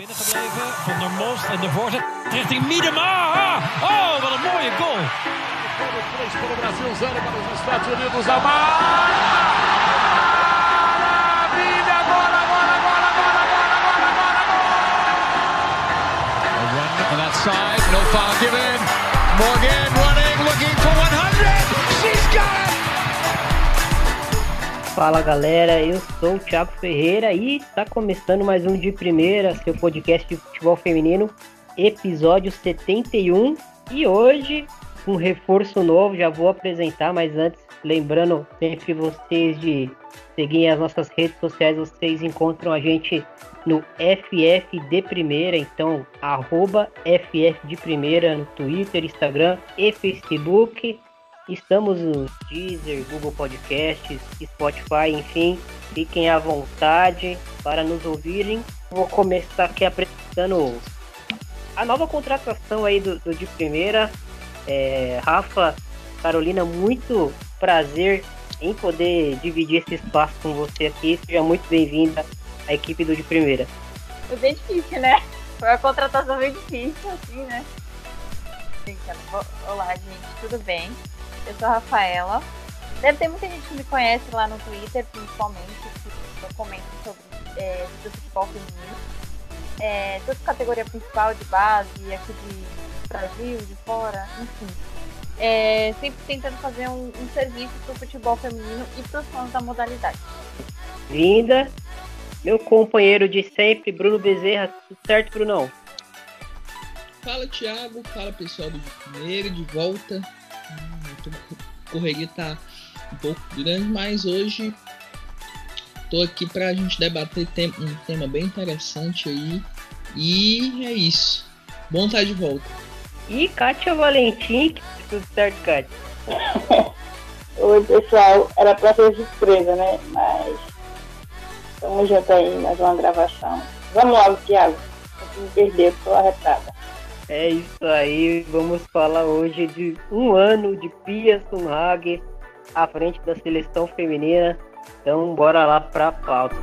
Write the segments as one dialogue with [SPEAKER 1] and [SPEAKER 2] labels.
[SPEAKER 1] binnengebleven. Van der Most en de voorzet richting Miedema. Ah! Oh, wat een mooie goal.
[SPEAKER 2] Para o Brasil, zero para os Estados Unidos. Amar! Maravilha! Agora, agora, agora, agora, agora, agora, agora!
[SPEAKER 3] A run on that side, no foul given. Morgan
[SPEAKER 4] Fala galera, eu sou o Thiago Ferreira e está começando mais um de primeira, seu podcast de futebol feminino, episódio 71. E hoje, um reforço novo, já vou apresentar, mas antes, lembrando sempre vocês de seguirem as nossas redes sociais, vocês encontram a gente no FF de Primeira, então arroba FF de Primeira no Twitter, Instagram e Facebook. Estamos no Deezer, Google Podcasts, Spotify, enfim. Fiquem à vontade para nos ouvirem. Vou começar aqui apresentando a nova contratação aí do, do de primeira. É, Rafa, Carolina, muito prazer em poder dividir esse espaço com você aqui. Seja muito bem-vinda à equipe do de primeira.
[SPEAKER 5] Foi bem difícil, né? Foi uma contratação bem difícil, assim, né? Olá, gente, tudo bem? Eu sou a Rafaela. Deve ter muita gente que me conhece lá no Twitter, principalmente, que eu comento sobre é, do futebol feminino. É, toda categoria principal de base, aqui de Brasil, de fora, enfim. É, sempre tentando fazer um, um serviço para o futebol feminino e para os fãs da modalidade.
[SPEAKER 4] Linda, meu companheiro de sempre, Bruno Bezerra. Tudo certo, Brunão?
[SPEAKER 6] Fala Thiago, fala pessoal do primeiro, de volta. A correria tá um pouco grande, mas hoje tô aqui pra gente debater tem- um tema bem interessante aí. E é isso. Bom estar de volta.
[SPEAKER 4] E Kátia Valentim, tudo certo, Kátia?
[SPEAKER 7] Oi, pessoal. Era pra ser surpresa, né? Mas estamos juntos aí, mais uma gravação. Vamos logo, Thiago. Não me perder, tô arretada.
[SPEAKER 4] É isso aí, vamos falar hoje de um ano de Pia Sumhage à frente da seleção feminina. Então, bora lá pra pauta.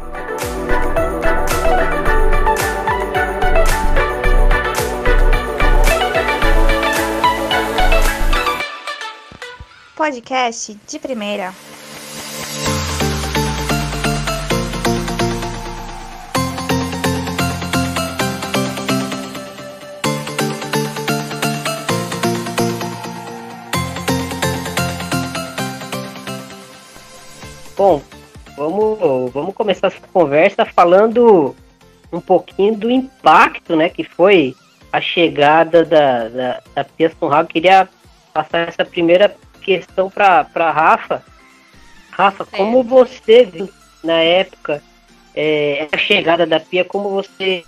[SPEAKER 8] Podcast de primeira.
[SPEAKER 4] Bom, vamos, vamos começar essa conversa falando um pouquinho do impacto, né, que foi a chegada da, da, da Pia Sumhage. Queria passar essa primeira questão para Rafa. Rafa, como você viu na época é, a chegada da Pia, como você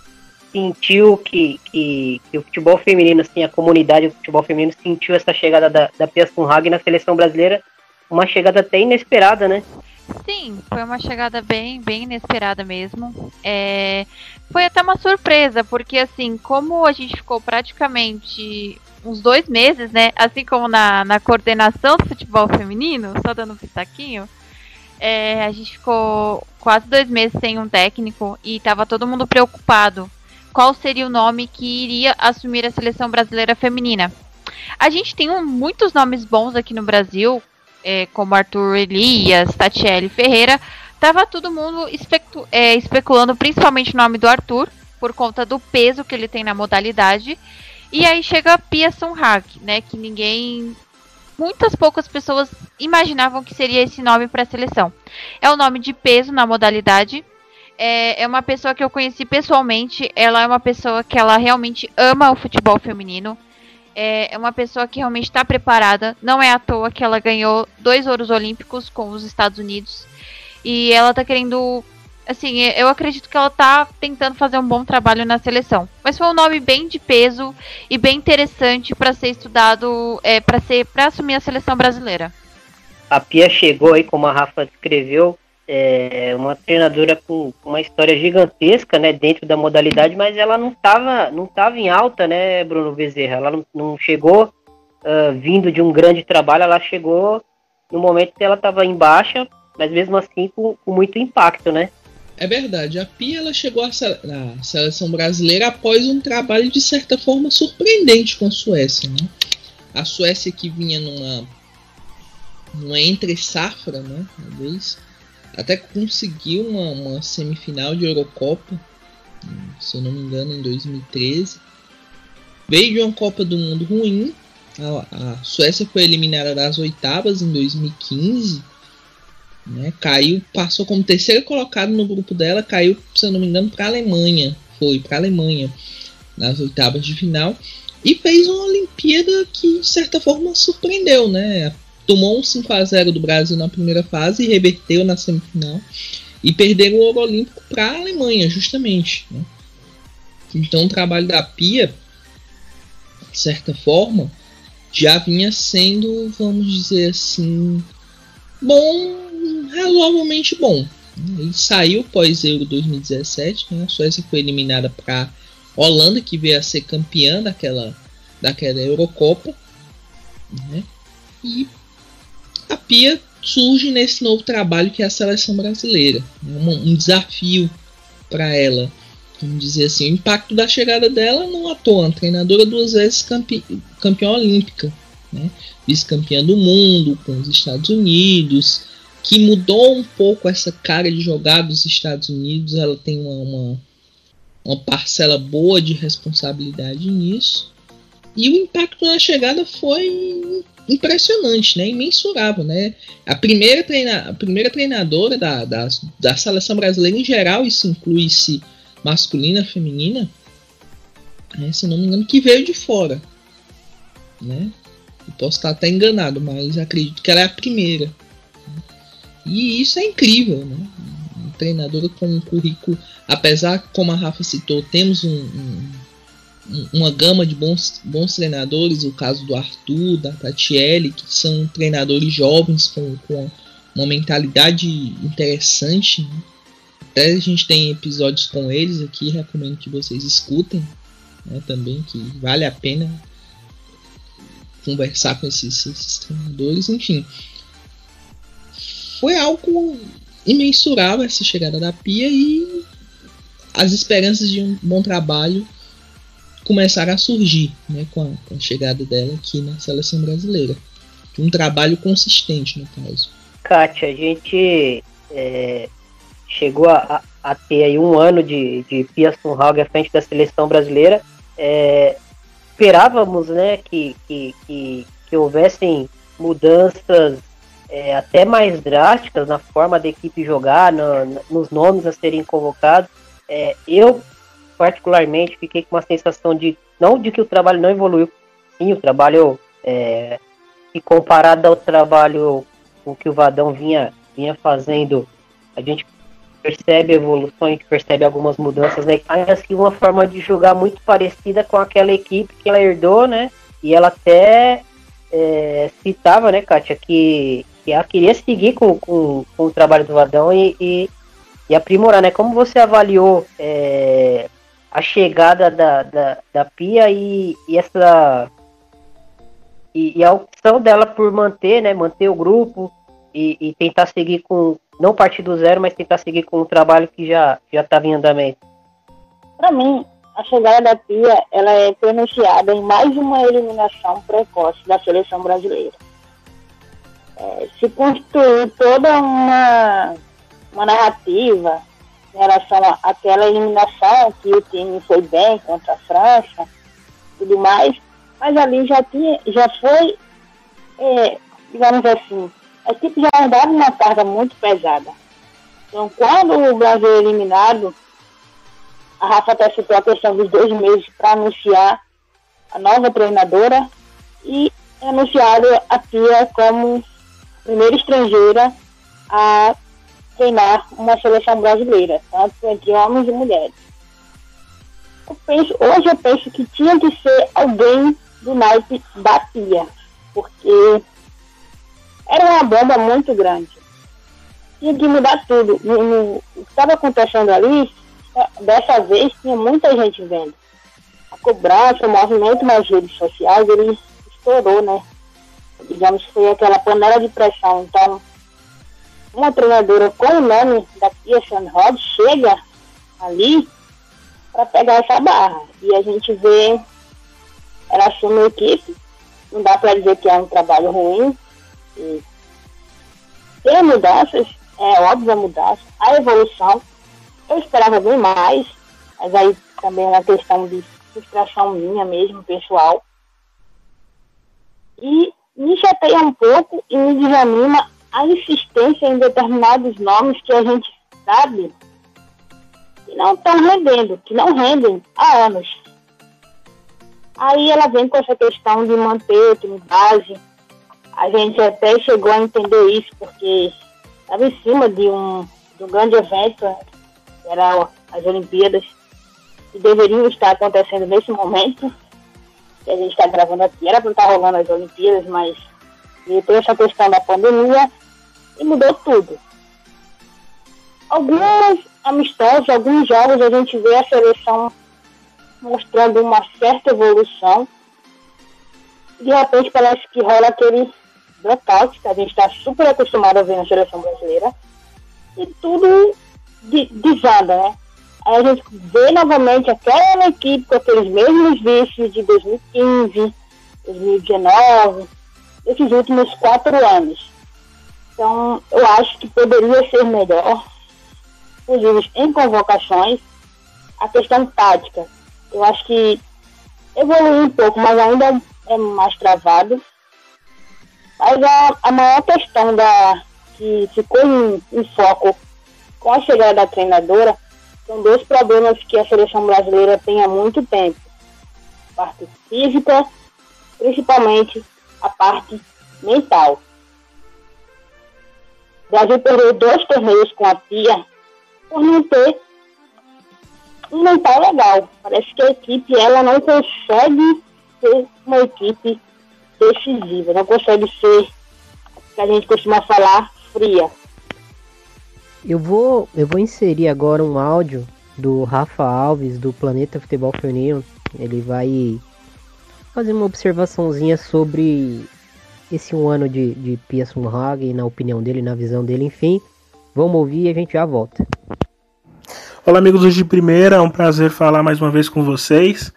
[SPEAKER 4] sentiu que, que, que o futebol feminino, assim, a comunidade do futebol feminino sentiu essa chegada da, da Pia Sumhage na seleção brasileira, uma chegada até inesperada, né?
[SPEAKER 5] Sim, foi uma chegada bem, bem inesperada mesmo. É, foi até uma surpresa, porque assim, como a gente ficou praticamente uns dois meses, né? Assim como na, na coordenação do futebol feminino, só dando um pitaquinho, é, a gente ficou quase dois meses sem um técnico e estava todo mundo preocupado. Qual seria o nome que iria assumir a seleção brasileira feminina? A gente tem um- muitos nomes bons aqui no Brasil, é, como Arthur Elias, Tatiele Ferreira, tava todo mundo especu- é, especulando principalmente o nome do Arthur, por conta do peso que ele tem na modalidade. E aí chega a Pia Sundhage, né, que ninguém... Muitas poucas pessoas imaginavam que seria esse nome para a seleção. É o nome de peso na modalidade. É, é uma pessoa que eu conheci pessoalmente. Ela é uma pessoa que ela realmente ama o futebol feminino é é uma pessoa que realmente está preparada. Não é à toa que ela ganhou dois ouros olímpicos com os Estados Unidos. E ela tá querendo. Assim, eu acredito que ela tá tentando fazer um bom trabalho na seleção. Mas foi um nome bem de peso e bem interessante para ser estudado, é, para ser para assumir a seleção brasileira.
[SPEAKER 4] A Pia chegou aí, como a Rafa descreveu, é uma treinadora com uma história gigantesca, né, dentro da modalidade, mas ela não estava não tava em alta, né, Bruno Bezerra? Ela não, não chegou ah, vindo de um grande trabalho, ela chegou no momento que ela estava em baixa, mas mesmo assim com, com muito impacto, né?
[SPEAKER 6] É verdade, a Pia ela chegou à seleção brasileira após um trabalho de certa forma surpreendente com a Suécia. Né? A Suécia que vinha numa, numa entre safra, né? Talvez, até conseguiu uma, uma semifinal de Eurocopa, se eu não me engano, em 2013. Veio de uma Copa do Mundo ruim. A, a Suécia foi eliminada das oitavas em 2015 né? Caiu, passou como terceiro colocado no grupo dela, caiu, se eu não me engano, para a Alemanha. Foi para a Alemanha nas oitavas de final e fez uma Olimpíada que de certa forma surpreendeu, né? Tomou um 5 a 0 do Brasil na primeira fase e reverteu na semifinal e perdeu o ouro olímpico para a Alemanha, justamente. Né? Então o trabalho da Pia, de certa forma, já vinha sendo, vamos dizer assim, bom razoavelmente bom. Ele saiu pós-Euro 2017, né? a Suécia foi eliminada para Holanda, que veio a ser campeã daquela, daquela Eurocopa. Né? E a Pia surge nesse novo trabalho que é a seleção brasileira. É um, um desafio para ela. Vamos dizer assim, o impacto da chegada dela não à toa. Uma treinadora duas vezes campe, campeã olímpica, né? vice-campeã do mundo com os Estados Unidos, que mudou um pouco essa cara de jogar dos Estados Unidos. Ela tem uma, uma, uma parcela boa de responsabilidade nisso. E o impacto na chegada foi impressionante, né? imensurável. Né? A, primeira treina, a primeira treinadora da, da, da seleção brasileira em geral, isso inclui-se masculina, feminina, né? se não me engano, que veio de fora. Né? Eu posso estar até enganado, mas acredito que ela é a primeira. E isso é incrível, né? Um treinador com um currículo, apesar como a Rafa citou, temos um, um, uma gama de bons, bons treinadores, o caso do Arthur, da Tatiele, que são treinadores jovens com, com uma mentalidade interessante. Né? Até a gente tem episódios com eles aqui, recomendo que vocês escutem né, também, que vale a pena conversar com esses, esses treinadores, enfim foi algo imensurável essa chegada da Pia e as esperanças de um bom trabalho começaram a surgir né, com, a, com a chegada dela aqui na seleção brasileira. Um trabalho consistente, no caso.
[SPEAKER 4] Kátia, a gente é, chegou a, a, ter aí um ano de, de Pia Sunhag à frente da seleção brasileira. É, esperávamos né, que, que, que, que houvessem mudanças é, até mais drásticas na forma da equipe jogar, no, nos nomes a serem convocados. É, eu, particularmente, fiquei com uma sensação de, não de que o trabalho não evoluiu, sim, o trabalho, é, que comparado ao trabalho com que o Vadão vinha, vinha fazendo, a gente percebe gente percebe algumas mudanças, né? Ainda assim, uma forma de jogar muito parecida com aquela equipe que ela herdou, né? E ela até é, citava, né, Kátia, que que ela queria seguir com, com, com o trabalho do Vadão e, e, e, aprimorar, né? Como você avaliou é, a chegada da, da, da Pia e, e essa e, e, a opção dela por manter, né? Manter o grupo e, e tentar seguir com não partir do zero, mas tentar seguir com o trabalho que já já estava em andamento.
[SPEAKER 7] Para mim, a chegada da Pia ela é pronunciada em mais uma eliminação precoce da seleção brasileira é, se construiu toda uma, uma narrativa em relação àquela eliminação que o time foi bem contra a França tudo mais, mas ali já tinha, já foi, é, digamos assim, a equipe já andava uma carga muito pesada. Então, quando o Brasil é eliminado, a Rafa até citou a questão dos dois meses para anunciar a nova treinadora e é anunciado a Pia como primeira estrangeira a treinar uma seleção brasileira, tanto entre homens e mulheres. Eu penso, hoje eu penso que tinha que ser alguém do naipe da Pia, porque era uma bomba muito grande. Tinha que mudar tudo. No, no, o que estava acontecendo ali, dessa vez tinha muita gente vendo. A cobrança, o movimento nas redes sociais, ele estourou, né? digamos que foi aquela panela de pressão. Então, uma treinadora com o nome da Pia Rod chega ali para pegar essa barra. E a gente vê ela assume a equipe, não dá para dizer que é um trabalho ruim. E tem mudanças, é óbvio a mudança, a evolução. Eu esperava bem mais, mas aí também é uma questão de frustração minha mesmo, pessoal. E me chateia um pouco e me desanima a insistência em determinados nomes que a gente sabe que não estão rendendo, que não rendem há anos. Aí ela vem com essa questão de manter o time base. A gente até chegou a entender isso, porque estava em cima de um, de um grande evento, que era as Olimpíadas, que deveriam estar acontecendo nesse momento, que a gente está gravando aqui. Era para estar tá rolando as Olimpíadas, mas tem essa questão da pandemia e mudou tudo. Alguns amistosos, alguns jogos, a gente vê a seleção mostrando uma certa evolução. De repente parece que rola aquele blackout que a gente está super acostumado a ver na seleção brasileira. E tudo desanda, né? Aí a gente vê novamente aquela equipe com aqueles mesmos vícios de 2015, 2019, esses últimos quatro anos. Então, eu acho que poderia ser melhor, inclusive em convocações, a questão tática. Eu acho que evoluiu um pouco, mas ainda é mais travado. Mas a, a maior questão da, que ficou em, em foco com a chegada da treinadora são dois problemas que a seleção brasileira tem há muito tempo. A parte física, principalmente a parte mental. O Brasil perdeu dois torneios com a Pia por não ter um mental legal. Parece que a equipe ela não consegue ser uma equipe decisiva, não consegue ser o que a gente costuma falar fria.
[SPEAKER 4] Eu vou, eu vou inserir agora um áudio do Rafa Alves do Planeta Futebol Feminino. Ele vai fazer uma observaçãozinha sobre esse um ano de, de Pia Sundhage, na opinião dele, na visão dele, enfim. Vamos ouvir e a gente já volta.
[SPEAKER 9] Olá, amigos de primeira, é um prazer falar mais uma vez com vocês.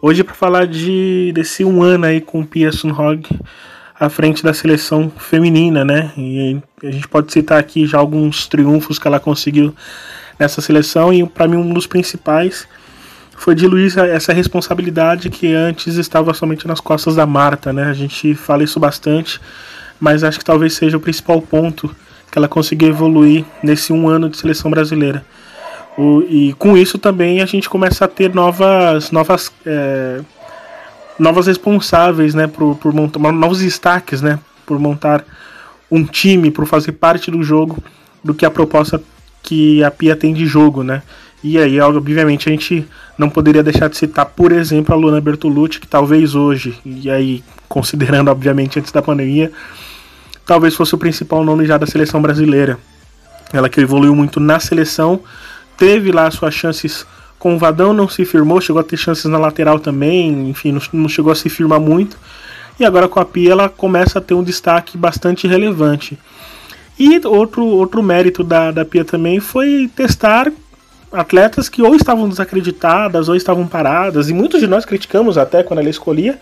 [SPEAKER 9] Hoje para falar de desse um ano aí com Pia Sundhage à frente da seleção feminina, né? E a gente pode citar aqui já alguns triunfos que ela conseguiu nessa seleção e para mim um dos principais foi diluir essa responsabilidade que antes estava somente nas costas da Marta, né? A gente fala isso bastante, mas acho que talvez seja o principal ponto que ela conseguiu evoluir nesse um ano de seleção brasileira. O, e com isso também a gente começa a ter novas, novas, é, novas responsáveis, né? Por, por montar novos destaques, né? Por montar um time, por fazer parte do jogo, do que a proposta que a Pia tem de jogo, né? E aí, obviamente, a gente não poderia deixar de citar, por exemplo, a Luna Bertolucci, que talvez hoje, e aí, considerando, obviamente, antes da pandemia, talvez fosse o principal nome já da seleção brasileira. Ela que evoluiu muito na seleção, teve lá suas chances com o Vadão, não se firmou, chegou a ter chances na lateral também, enfim, não, não chegou a se firmar muito. E agora com a Pia ela começa a ter um destaque bastante relevante. E outro, outro mérito da, da Pia também foi testar atletas que ou estavam desacreditadas ou estavam paradas, e muitos de nós criticamos até quando ela escolhia,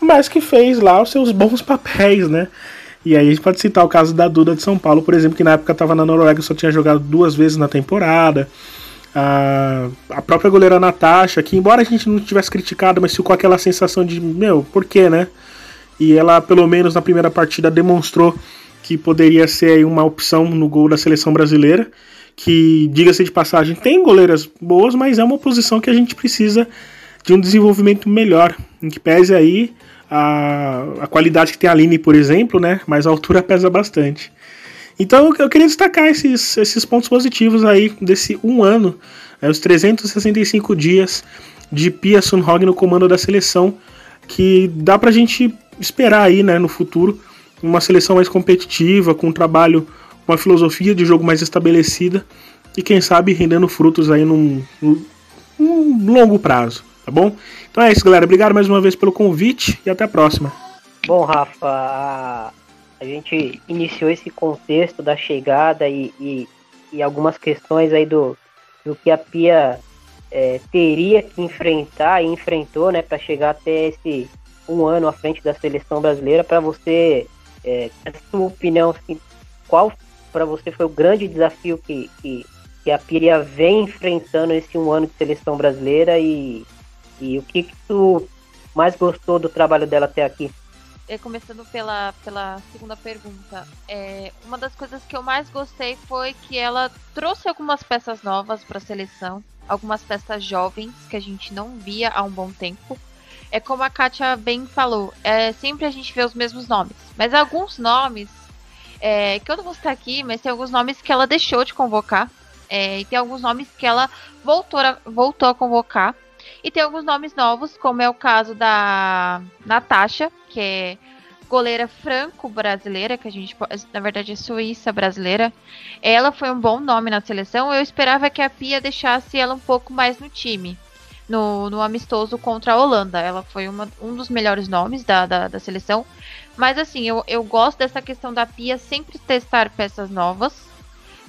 [SPEAKER 9] mas que fez lá os seus bons papéis, né? E aí a gente pode citar o caso da Duda de São Paulo, por exemplo, que na época estava na Noruega e só tinha jogado duas vezes na temporada. A, a própria goleira Natasha, que embora a gente não tivesse criticado, mas ficou aquela sensação de, meu, por quê, né? E ela, pelo menos na primeira partida, demonstrou que poderia ser uma opção no gol da seleção brasileira que, diga-se de passagem, tem goleiras boas, mas é uma posição que a gente precisa de um desenvolvimento melhor, em que pese aí a, a qualidade que tem a Aline, por exemplo, né? Mas a altura pesa bastante. Então eu queria destacar esses, esses pontos positivos aí desse um ano, né, os 365 dias de Pia Sunhog no comando da seleção, que dá pra gente esperar aí né, no futuro uma seleção mais competitiva, com um trabalho uma filosofia de jogo mais estabelecida e quem sabe rendendo frutos aí num, num longo prazo, tá bom? Então é isso, galera. Obrigado mais uma vez pelo convite e até a próxima.
[SPEAKER 4] Bom, Rafa, a, gente iniciou esse contexto da chegada e, e, e algumas questões aí do, do que a Pia é, teria que enfrentar e enfrentou, né, para chegar até esse um ano à frente da seleção brasileira. Para você, é, a sua opinião, assim, qual para você foi o grande desafio que, que, que a Pia vem enfrentando esse um ano de seleção brasileira e, e o que, que tu mais gostou do trabalho dela até aqui?
[SPEAKER 5] É, começando pela, pela segunda pergunta, é, uma das coisas que eu mais gostei foi que ela trouxe algumas peças novas para a seleção, algumas peças jovens que a gente não via há um bom tempo. É como a Kátia bem falou, é, sempre a gente vê os mesmos nomes, mas alguns nomes, é, que eu não vou citar aqui, mas tem alguns nomes que ela deixou de convocar, é, e tem alguns nomes que ela voltou a, voltou a convocar. E tem alguns nomes novos, como é o caso da Natasha, que é goleira franco-brasileira, que a gente, na verdade, é suíça brasileira. Ela foi um bom nome na seleção. Eu esperava que a Pia deixasse ela um pouco mais no time. No, no amistoso contra a Holanda. Ela foi uma, um dos melhores nomes da, da, da seleção. Mas assim, eu, eu gosto dessa questão da Pia sempre testar peças novas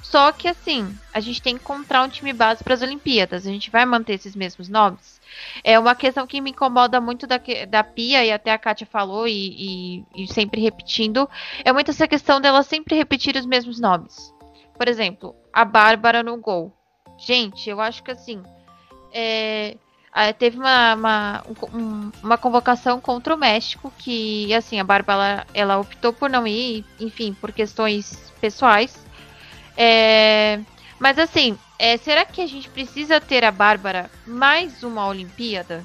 [SPEAKER 5] só que assim, a gente tem que encontrar um time base para as Olimpíadas. A gente vai manter esses mesmos nomes. É uma questão que me incomoda muito da, da Pia, e até a Kátia falou, e, e, e sempre repetindo, é muito essa questão dela sempre repetir os mesmos nomes. Por exemplo, a Bárbara no gol. Gente, eu acho que assim. É, teve uma, uma, um, uma convocação contra o México que, assim, a Bárbara ela, ela optou por não ir, enfim, por questões pessoais. É, mas assim, é, será que a gente precisa ter a Bárbara mais uma Olimpíada?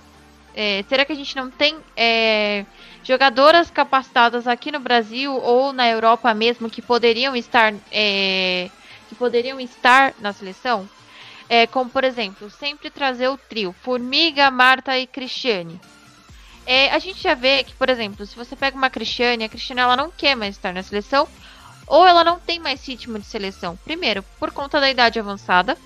[SPEAKER 5] É, será que a gente não tem é, jogadoras capacitadas aqui no Brasil ou na Europa mesmo que poderiam estar é, que poderiam estar na seleção? É, como por exemplo, sempre trazer o trio Formiga, Marta e Cristiane. É, a gente já vê que, por exemplo, se você pega uma Cristiane, a Cristiane ela não quer mais estar na seleção ou ela não tem mais ritmo de seleção. Primeiro, por conta da idade avançada.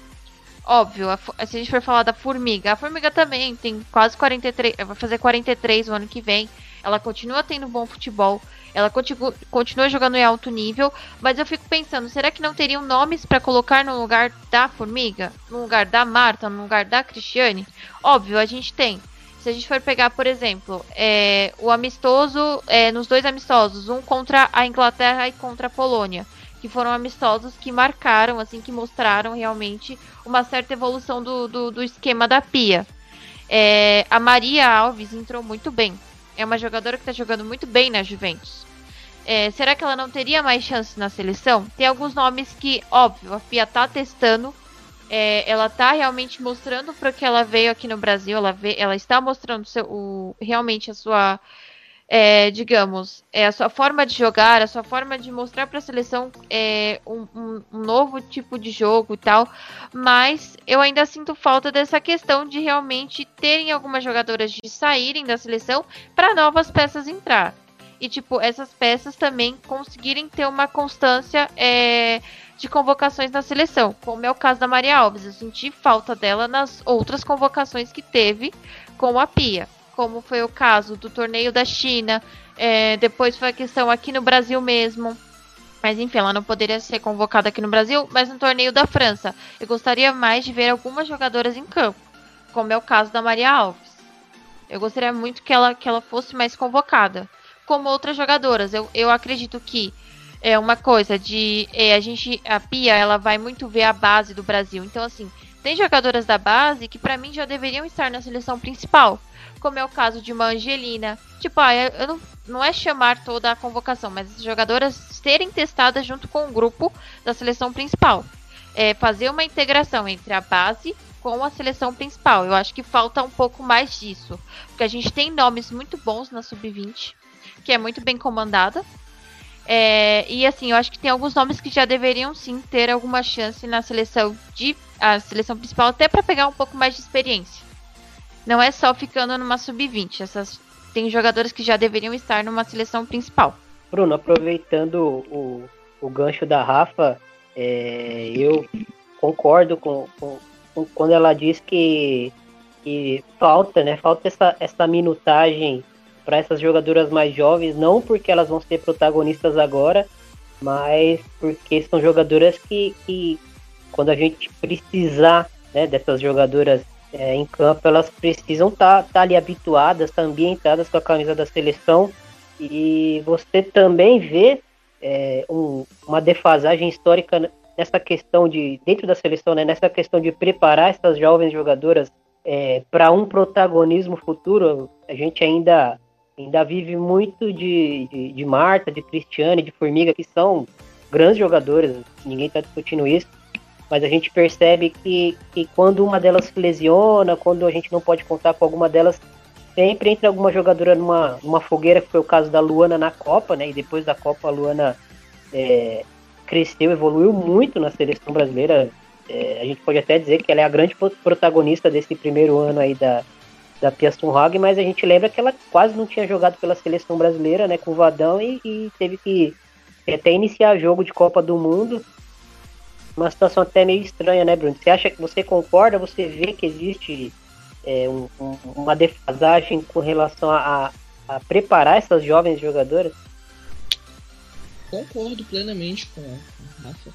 [SPEAKER 5] Óbvio, a, se a gente for falar da Formiga, a Formiga também tem quase 43, vai fazer 43 o ano que vem. Ela continua tendo bom futebol, ela continua, continua jogando em alto nível, mas eu fico pensando, será que não teriam nomes para colocar no lugar da Formiga, no lugar da Marta, no lugar da Cristiane? Óbvio, a gente tem se a gente for pegar, por exemplo, é, o amistoso, é, nos dois amistosos, um contra a Inglaterra e contra a Polônia, que foram amistosos que marcaram, assim, que mostraram realmente uma certa evolução do, do, do esquema da Pia. É, a Maria Alves entrou muito bem. É uma jogadora que está jogando muito bem na Juventus. É, será que ela não teria mais chance na seleção? Tem alguns nomes que, óbvio, a Pia está testando é, ela tá realmente mostrando para que ela veio aqui no Brasil, ela, ela está mostrando seu, o, realmente a sua, é, digamos, é, a sua forma de jogar, a sua forma de mostrar para a seleção é, um, um, um, novo tipo de jogo e tal, mas eu ainda sinto falta dessa questão de realmente terem algumas jogadoras de saírem da seleção para novas peças entrar. E, tipo, essas peças também conseguirem ter uma constância é, de convocações na seleção, como é o caso da Maria Alves. Eu senti falta dela nas outras convocações que teve com a Pia, como foi o caso do torneio da China, é, depois foi a questão aqui no Brasil mesmo. Mas enfim, ela não poderia ser convocada aqui no Brasil, mas no torneio da França. Eu gostaria mais de ver algumas jogadoras em campo, como é o caso da Maria Alves. Eu gostaria muito que ela, que ela fosse mais convocada, como outras jogadoras. Eu, eu acredito que é uma coisa de é, a gente a Pia ela vai muito ver a base do Brasil. Então assim, tem jogadoras da base que para mim já deveriam estar na seleção principal, como é o caso de uma Angelina. Tipo, ah, eu não, não é chamar toda a convocação, mas as jogadoras serem testadas junto com o grupo da seleção principal. É fazer uma integração entre a base com a seleção principal. Eu acho que falta um pouco mais disso, porque a gente tem nomes muito bons na sub-20, que é muito bem comandada. É, e assim, eu acho que tem alguns nomes que já deveriam sim ter alguma chance na seleção de a seleção principal, até para pegar um pouco mais de experiência. Não é só ficando numa sub-20. Essas tem jogadores que já deveriam estar numa seleção principal.
[SPEAKER 4] Bruno, aproveitando o, o gancho da Rafa, é, eu concordo com, com, com, quando ela diz que, que falta, né? Falta essa, essa minutagem essas jogadoras mais jovens, não porque elas vão ser protagonistas agora, mas porque são jogadoras que, que quando a gente precisar né, dessas jogadoras é, em campo, elas precisam estar tá, tá ali habituadas, tá ambientadas com a camisa da seleção. E você também vê é, um, uma defasagem histórica nessa questão de, dentro da seleção, né, nessa questão de preparar essas jovens jogadoras é, para um protagonismo futuro. A gente ainda, ainda vive muito de, de, de Marta, de Cristiane, de Formiga, que são grandes jogadoras, ninguém está discutindo isso mas a gente percebe que, que quando uma delas se lesiona, quando a gente não pode contar com alguma delas, sempre entra alguma jogadora numa, numa fogueira, que foi o caso da Luana na Copa, né? E depois da Copa a Luana é, cresceu, evoluiu muito na seleção brasileira. É, a gente pode até dizer que ela é a grande protagonista desse primeiro ano aí da, da Pia Sunhag, mas a gente lembra que ela quase não tinha jogado pela seleção brasileira, né, com o Vadão, e, e teve que até iniciar jogo de Copa do Mundo uma situação até meio estranha, né, Bruno? Você acha que você concorda? Você vê que existe é, um, um, uma defasagem com relação a, a, preparar essas jovens jogadoras?
[SPEAKER 6] Concordo plenamente com a Rafa.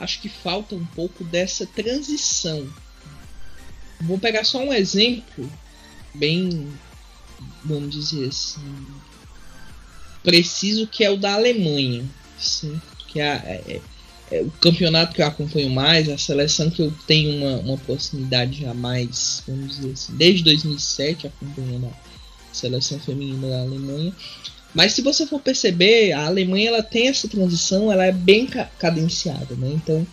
[SPEAKER 6] Acho que falta um pouco dessa transição. Vou pegar só um exemplo bem, vamos dizer assim, preciso que é o da Alemanha, sim, que é, é é, o campeonato que eu acompanho mais, a seleção que eu tenho uma, uma proximidade já mais, vamos dizer assim, desde 2007 acompanhando a seleção feminina da Alemanha. Mas se você for perceber, a Alemanha ela tem essa transição, ela é bem cadenciada, né? Então,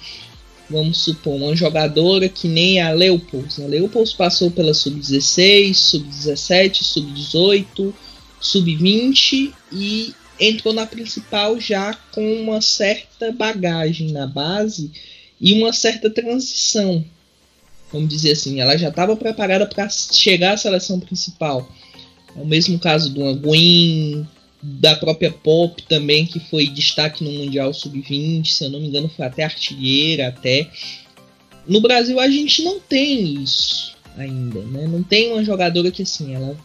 [SPEAKER 6] vamos supor, uma jogadora que nem a Leopolds. A Leopolds passou pela sub-16, sub-17, sub-18, sub-20 e entrou na principal já com uma certa bagagem na base e uma certa transição. Vamos dizer assim, ela já estava preparada para chegar à seleção principal. É o mesmo caso do Gwen, da própria Pop também, que foi destaque no Mundial Sub-20, se eu não me engano, foi até artilheira até. No Brasil a gente não tem isso ainda, né? Não tem uma jogadora que assim, ela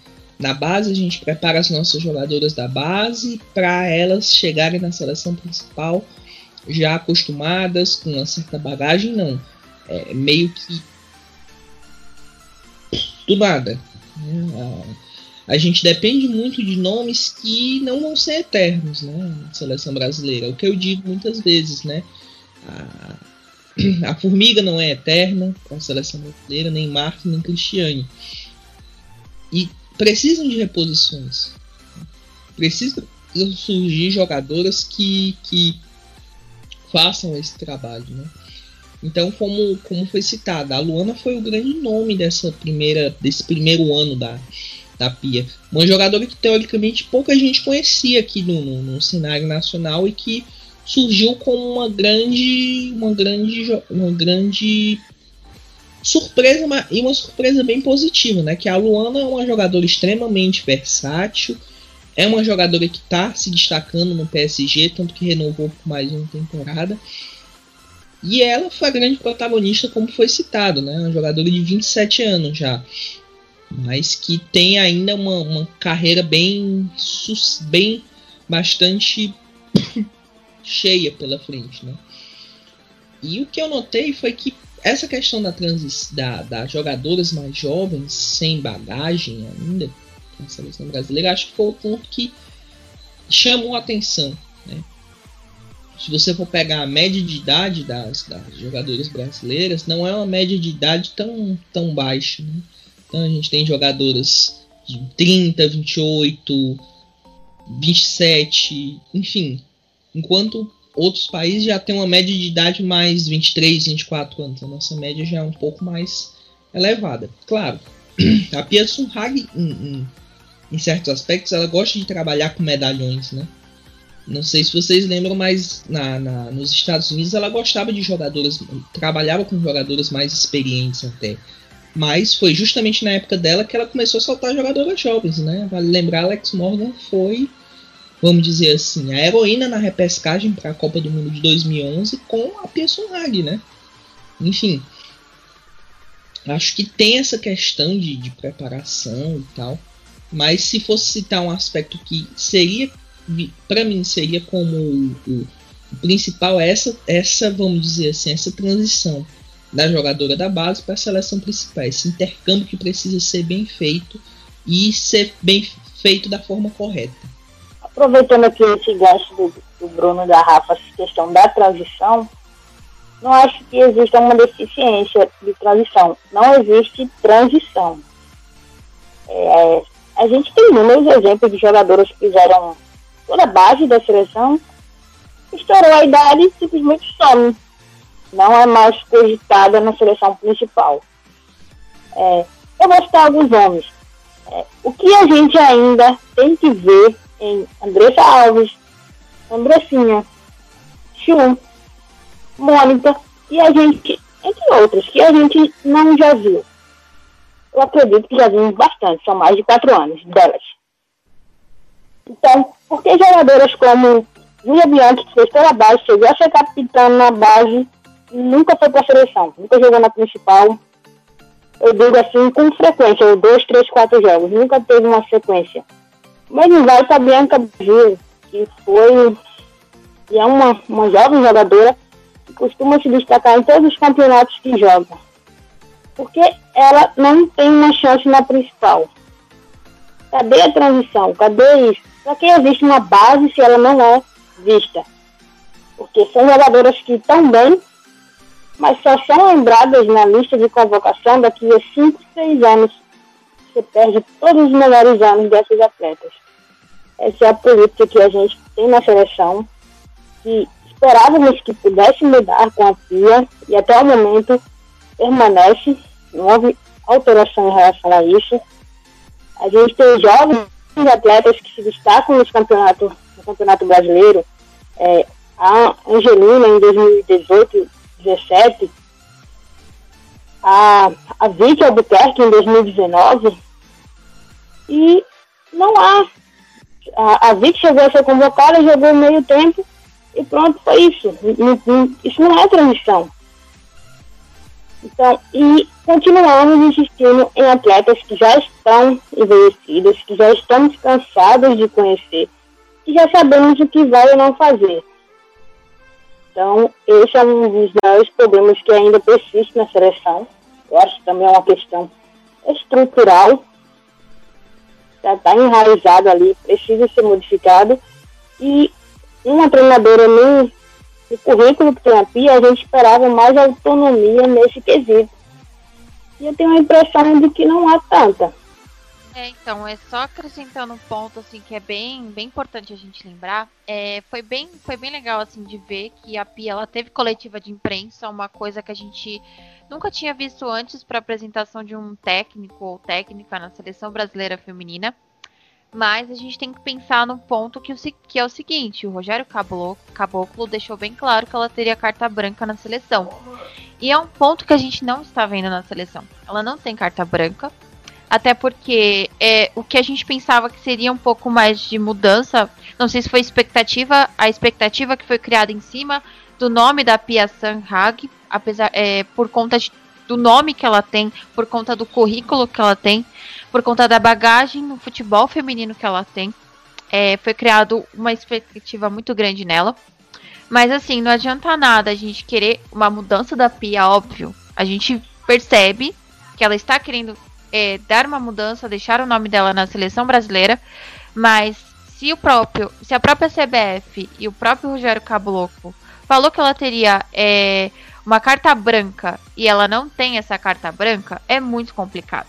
[SPEAKER 6] na base, a gente prepara as nossas jogadoras da base para elas chegarem na seleção principal já acostumadas com uma certa bagagem, não. É meio que do nada. Né? A, gente depende muito de nomes que não vão ser eternos, né? Na seleção brasileira. O que eu digo muitas vezes, né? A, a formiga não é eterna com a seleção brasileira, nem Marcos, nem Cristiane. E precisam de reposições. Precisam surgir jogadoras que, que façam esse trabalho, né? Então, como, como foi citado, a Luana foi o grande nome dessa primeira, desse primeiro ano da, da Pia. Uma jogadora que teoricamente pouca gente conhecia aqui no, no, no cenário nacional e que surgiu como uma grande, uma grande, uma grande surpresa e uma surpresa bem positiva, né? Que a Luana é uma jogadora extremamente versátil, é uma jogadora que está se destacando no PSG, tanto que renovou por mais uma temporada. E ela foi a grande protagonista, como foi citado, né? Uma jogadora de 27 anos já, mas que tem ainda uma, uma carreira bem, bem bastante cheia pela frente, né? E o que eu notei foi que essa questão da, transi da, das jogadoras mais jovens, sem bagagem ainda, na seleção brasileira, acho que foi o ponto que chamou a atenção. Né? Se você for pegar a média de idade das, das jogadoras brasileiras, não é uma média de idade tão, tão baixa. Né? Então a gente tem jogadoras de 30, 28, 27, enfim. Enquanto outros países já tem uma média de idade mais 23, 24 anos. A nossa média já é um pouco mais elevada. Claro, a Pia Sunhag, em, em, em, certos aspectos, ela gosta de trabalhar com medalhões, né? Não sei se vocês lembram, mas na, na, nos Estados Unidos ela gostava de jogadoras, trabalhava com jogadoras mais experientes até. Mas foi justamente na época dela que ela começou a soltar jogadoras jovens, né? Vale lembrar, Alex Morgan foi vamos dizer assim, a heroína na repescagem para a Copa do Mundo de 2011 com a Pearson Hag, né? Enfim, acho que tem essa questão de, de preparação e tal. Mas se fosse citar um aspecto que seria, para mim, seria como o, o, principal essa, essa, vamos dizer assim, essa transição da jogadora da base para a seleção principal, esse intercâmbio que precisa ser bem feito e ser bem feito da forma correta.
[SPEAKER 7] Aproveitando aqui esse gasto do, do Bruno da Rafa, essa questão da transição, não acho que exista uma deficiência de transição. Não existe transição. É, a gente tem inúmeros exemplos de jogadoras que fizeram toda a base da seleção, estourou a idade e simplesmente some. Não é mais cogitada na seleção principal. É, eu vou citar alguns nomes. É, o que a gente ainda tem que ver em Andressa Alves, Andressinha, Chum, Mônica e a gente, entre outros, que a gente não já viu eu acredito que já vimos bastante, são mais de quatro anos delas. Então, por que jogadoras como Julia Bianchi, que fez pela base, chegou a ser capitã na base nunca foi para seleção, nunca jogou na principal, eu digo assim, com frequência, dois, três, quatro jogos, nunca teve uma sequência. Mas não vai para Bianca Gil, que foi e é uma, uma jovem jogadora que costuma se destacar em todos os campeonatos que joga porque ela não tem uma chance na principal. Cadê a transição? Cadê isso? Para que existe uma base se ela não é vista? Porque são jogadoras que estão bem, mas só são lembradas na lista de convocação daqui a 5, 6 anos. Você perde todos os melhores anos dessas atletas. Essa é a política que a gente tem na seleção, que esperávamos que pudesse mudar com a FIA, e até o momento permanece, não houve alteração em relação a isso. A gente tem jovens atletas que se destacam nos campeonato, no campeonato brasileiro. É, a Angelina em 2018, 2017, a, a Vicky Albuquerque em 2019, e não há. A, a Vicky chegou a ser convocada, jogou meio tempo e pronto, foi isso. Isso não é transição. Então, e continuamos insistindo em atletas que já estão envelhecidos, que já estamos cansados de conhecer, que já sabemos o que vai ou não fazer. Então, esse é um dos maiores problemas que ainda persiste na seleção. Eu acho que também é uma questão estrutural, já está enraizado ali, precisa ser modificado. E uma treinadora nem no currículo que tem a PIA, a gente esperava mais autonomia nesse quesito. E eu tenho a impressão de que não há tanta.
[SPEAKER 5] É, então, é só acrescentando um ponto assim que é bem, bem importante a gente lembrar. É, foi bem, foi bem legal assim de ver que a Pia ela teve coletiva de imprensa, uma coisa que a gente nunca tinha visto antes para apresentação de um técnico ou técnica na seleção brasileira feminina. Mas a gente tem que pensar no ponto que, o, que é o seguinte: o Rogério Caboclo deixou bem claro que ela teria carta branca na seleção. E é um ponto que a gente não está vendo na seleção. Ela não tem carta branca. Até porque é, o que a gente pensava que seria um pouco mais de mudança, não sei se foi expectativa, a expectativa que foi criada em cima do nome da Pia Sanhag, apesar é, por conta de, do nome que ela tem, por conta do currículo que ela tem por conta da bagagem no futebol feminino que ela tem. É, foi criado uma expectativa muito grande nela. Mas assim, não adianta nada a gente querer uma mudança da Pia, óbvio. A gente percebe que ela está querendo é, dar uma mudança, deixar o nome dela na seleção brasileira. Mas se o próprio, se a própria CBF e o próprio Rogério Caboclo falou que ela teria é, uma carta branca e ela não tem essa carta branca, é muito complicado.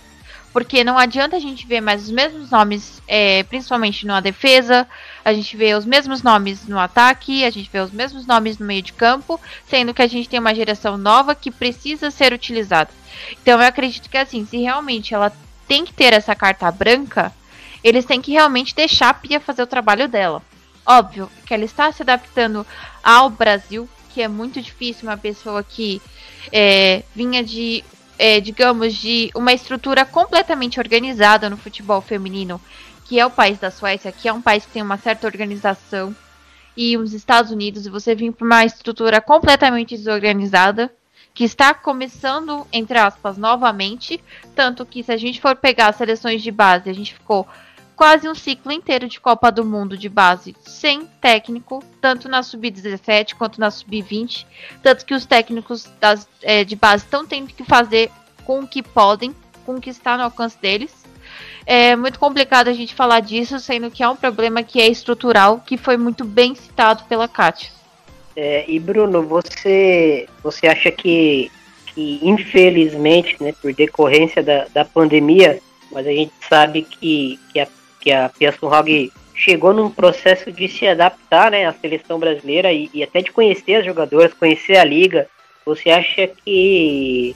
[SPEAKER 5] Porque não adianta a gente ver mais os mesmos nomes, é, principalmente na defesa, a gente vê os mesmos nomes no ataque, a gente vê os mesmos nomes no meio de campo, sendo que a gente tem uma geração nova que precisa ser utilizada. Então eu acredito que assim, se realmente ela tem que ter essa carta branca, eles têm que realmente deixar a Pia fazer o trabalho dela. Óbvio que ela está se adaptando ao Brasil, que é muito difícil uma pessoa que é, vinha de é, digamos, de uma estrutura completamente organizada no futebol feminino, que é o país da Suécia, que é um país que tem uma certa organização, e os Estados Unidos, e você vir para uma estrutura completamente desorganizada, que está começando, entre aspas, novamente, tanto que se a gente for pegar as seleções de base, a gente ficou quase um ciclo inteiro de Copa do Mundo de base sem técnico, tanto na sub-17 quanto na sub-20, tanto que os técnicos das, é, de base estão tendo que fazer com o que podem, com o que está no alcance deles. É muito complicado a gente falar disso, sendo que é um problema que é estrutural, que foi muito bem citado pela Kátia.
[SPEAKER 4] É, e Bruno, você, você acha que, que infelizmente, né, por decorrência da, da pandemia, mas a gente sabe que, que a, que a Piaçurrog chegou num processo de se adaptar né, à seleção brasileira e, e até de conhecer as jogadoras, conhecer a liga. Você acha que,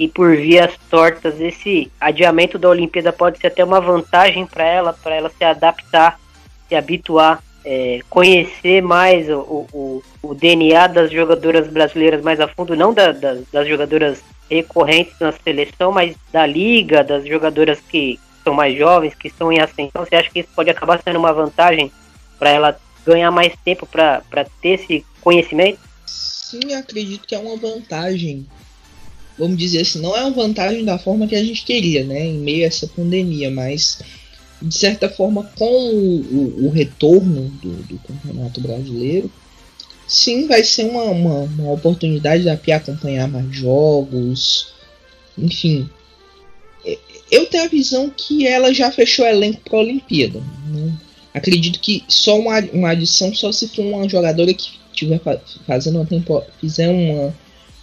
[SPEAKER 4] que por vias tortas esse adiamento da Olimpíada pode ser até uma vantagem para ela, para ela se adaptar, se habituar é, conhecer mais o, o, o, DNA das jogadoras brasileiras mais a fundo, não da, da, das jogadoras recorrentes na seleção, mas da liga, das jogadoras que são mais jovens, que estão em ascensão. Você acha que isso pode acabar sendo uma vantagem para ela ganhar mais tempo para ter esse conhecimento?
[SPEAKER 6] Sim, acredito que é uma vantagem. Vamos dizer assim, não é uma vantagem da forma que a gente queria, né, em meio a essa pandemia, mas de certa forma, com o, o, o retorno do, do, Campeonato Brasileiro, sim, vai ser uma, uma, uma oportunidade da Pia acompanhar mais jogos, enfim. Eu tenho a visão que ela já fechou o elenco para a Olimpíada. Né? Acredito que só uma, uma adição, só se for uma jogadora que tiver fazendo uma temporada, fizer uma,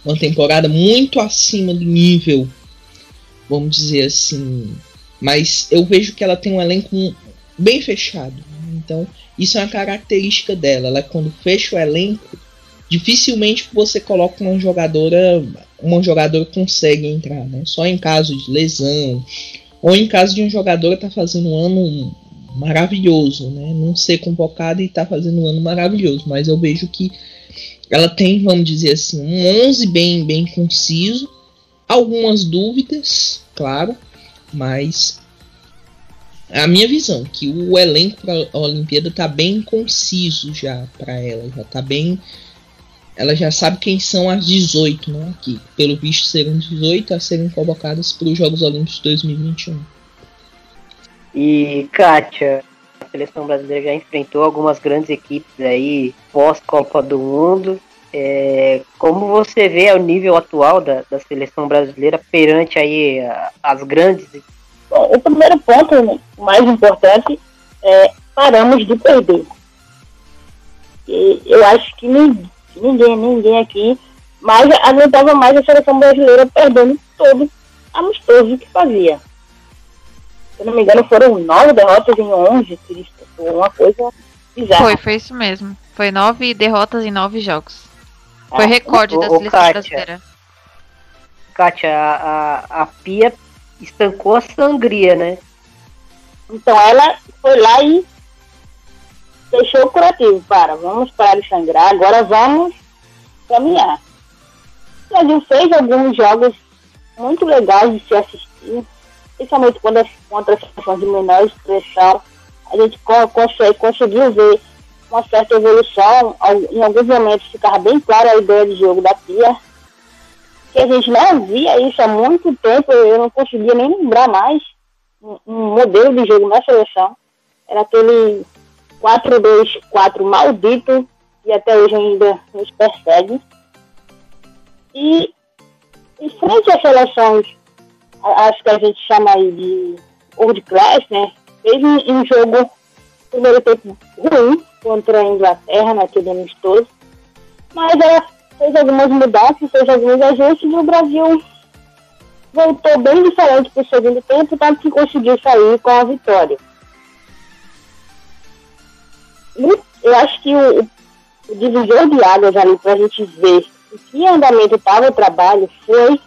[SPEAKER 6] uma temporada muito acima do nível, vamos dizer assim, mas eu vejo que ela tem um elenco bem fechado. Então, isso é uma característica dela. Ela quando fecha o elenco, dificilmente você coloca uma jogadora, uma jogadora consegue entrar, né? Só em caso de lesão ou em caso de um jogador estar tá fazendo um ano maravilhoso, né? Não ser convocado e estar tá fazendo um ano maravilhoso, mas eu vejo que ela tem, vamos dizer assim, um 11 bem bem conciso, algumas dúvidas, claro, mas a minha visão que o elenco para a Olimpíada tá bem conciso já para ela, já tá bem ela já sabe quem são as 18, né? Que pelo visto serão 18 a serem convocadas para os Jogos Olímpicos 2021.
[SPEAKER 4] E Kátia, seleção brasileira já enfrentou algumas grandes equipes aí pós Copa do Mundo. É, como você vê o nível atual da, da seleção brasileira perante aí a, as grandes?
[SPEAKER 7] Bom, o primeiro ponto mais importante é paramos de perder. E eu acho que ninguém, ninguém, ninguém aqui mais aguentava mais a seleção brasileira perdendo todo amistoso que fazia. Se não me engano, foram nove derrotas em onze, Cristo. Foi uma coisa bizarra.
[SPEAKER 5] Foi, foi isso mesmo. Foi nove derrotas em nove jogos. Foi ah, recorde o, da seleção Kátia, brasileira.
[SPEAKER 4] Kátia, a, a, a Pia estancou a sangria, né?
[SPEAKER 7] Então ela foi lá e deixou o curativo. Para, vamos parar de sangrar, agora vamos caminhar. O Brasil fez alguns jogos muito legais de se assistir, principalmente quando as, contra as de menor expressão. A gente consegue, conseguiu ver uma certa evolução. Em alguns momentos ficava bem clara a ideia de jogo da Pia. Que a gente não via isso há muito tempo, eu não conseguia nem lembrar mais um, um modelo de jogo na seleção. Era aquele 4-2-4 maldito, e até hoje ainda nos persegue. E em frente às seleções, acho que a gente chama aí de World Class, né? Fez um, jogo primeiro tempo ruim, contra a Inglaterra naquele amistoso. Mas ela fez algumas mudanças, fez alguns ajustes e o Brasil voltou bem diferente para o segundo tempo, tanto que conseguiu sair com a vitória. Eu acho que o, o divisor de águas ali para a gente ver o que andamento estava o trabalho foi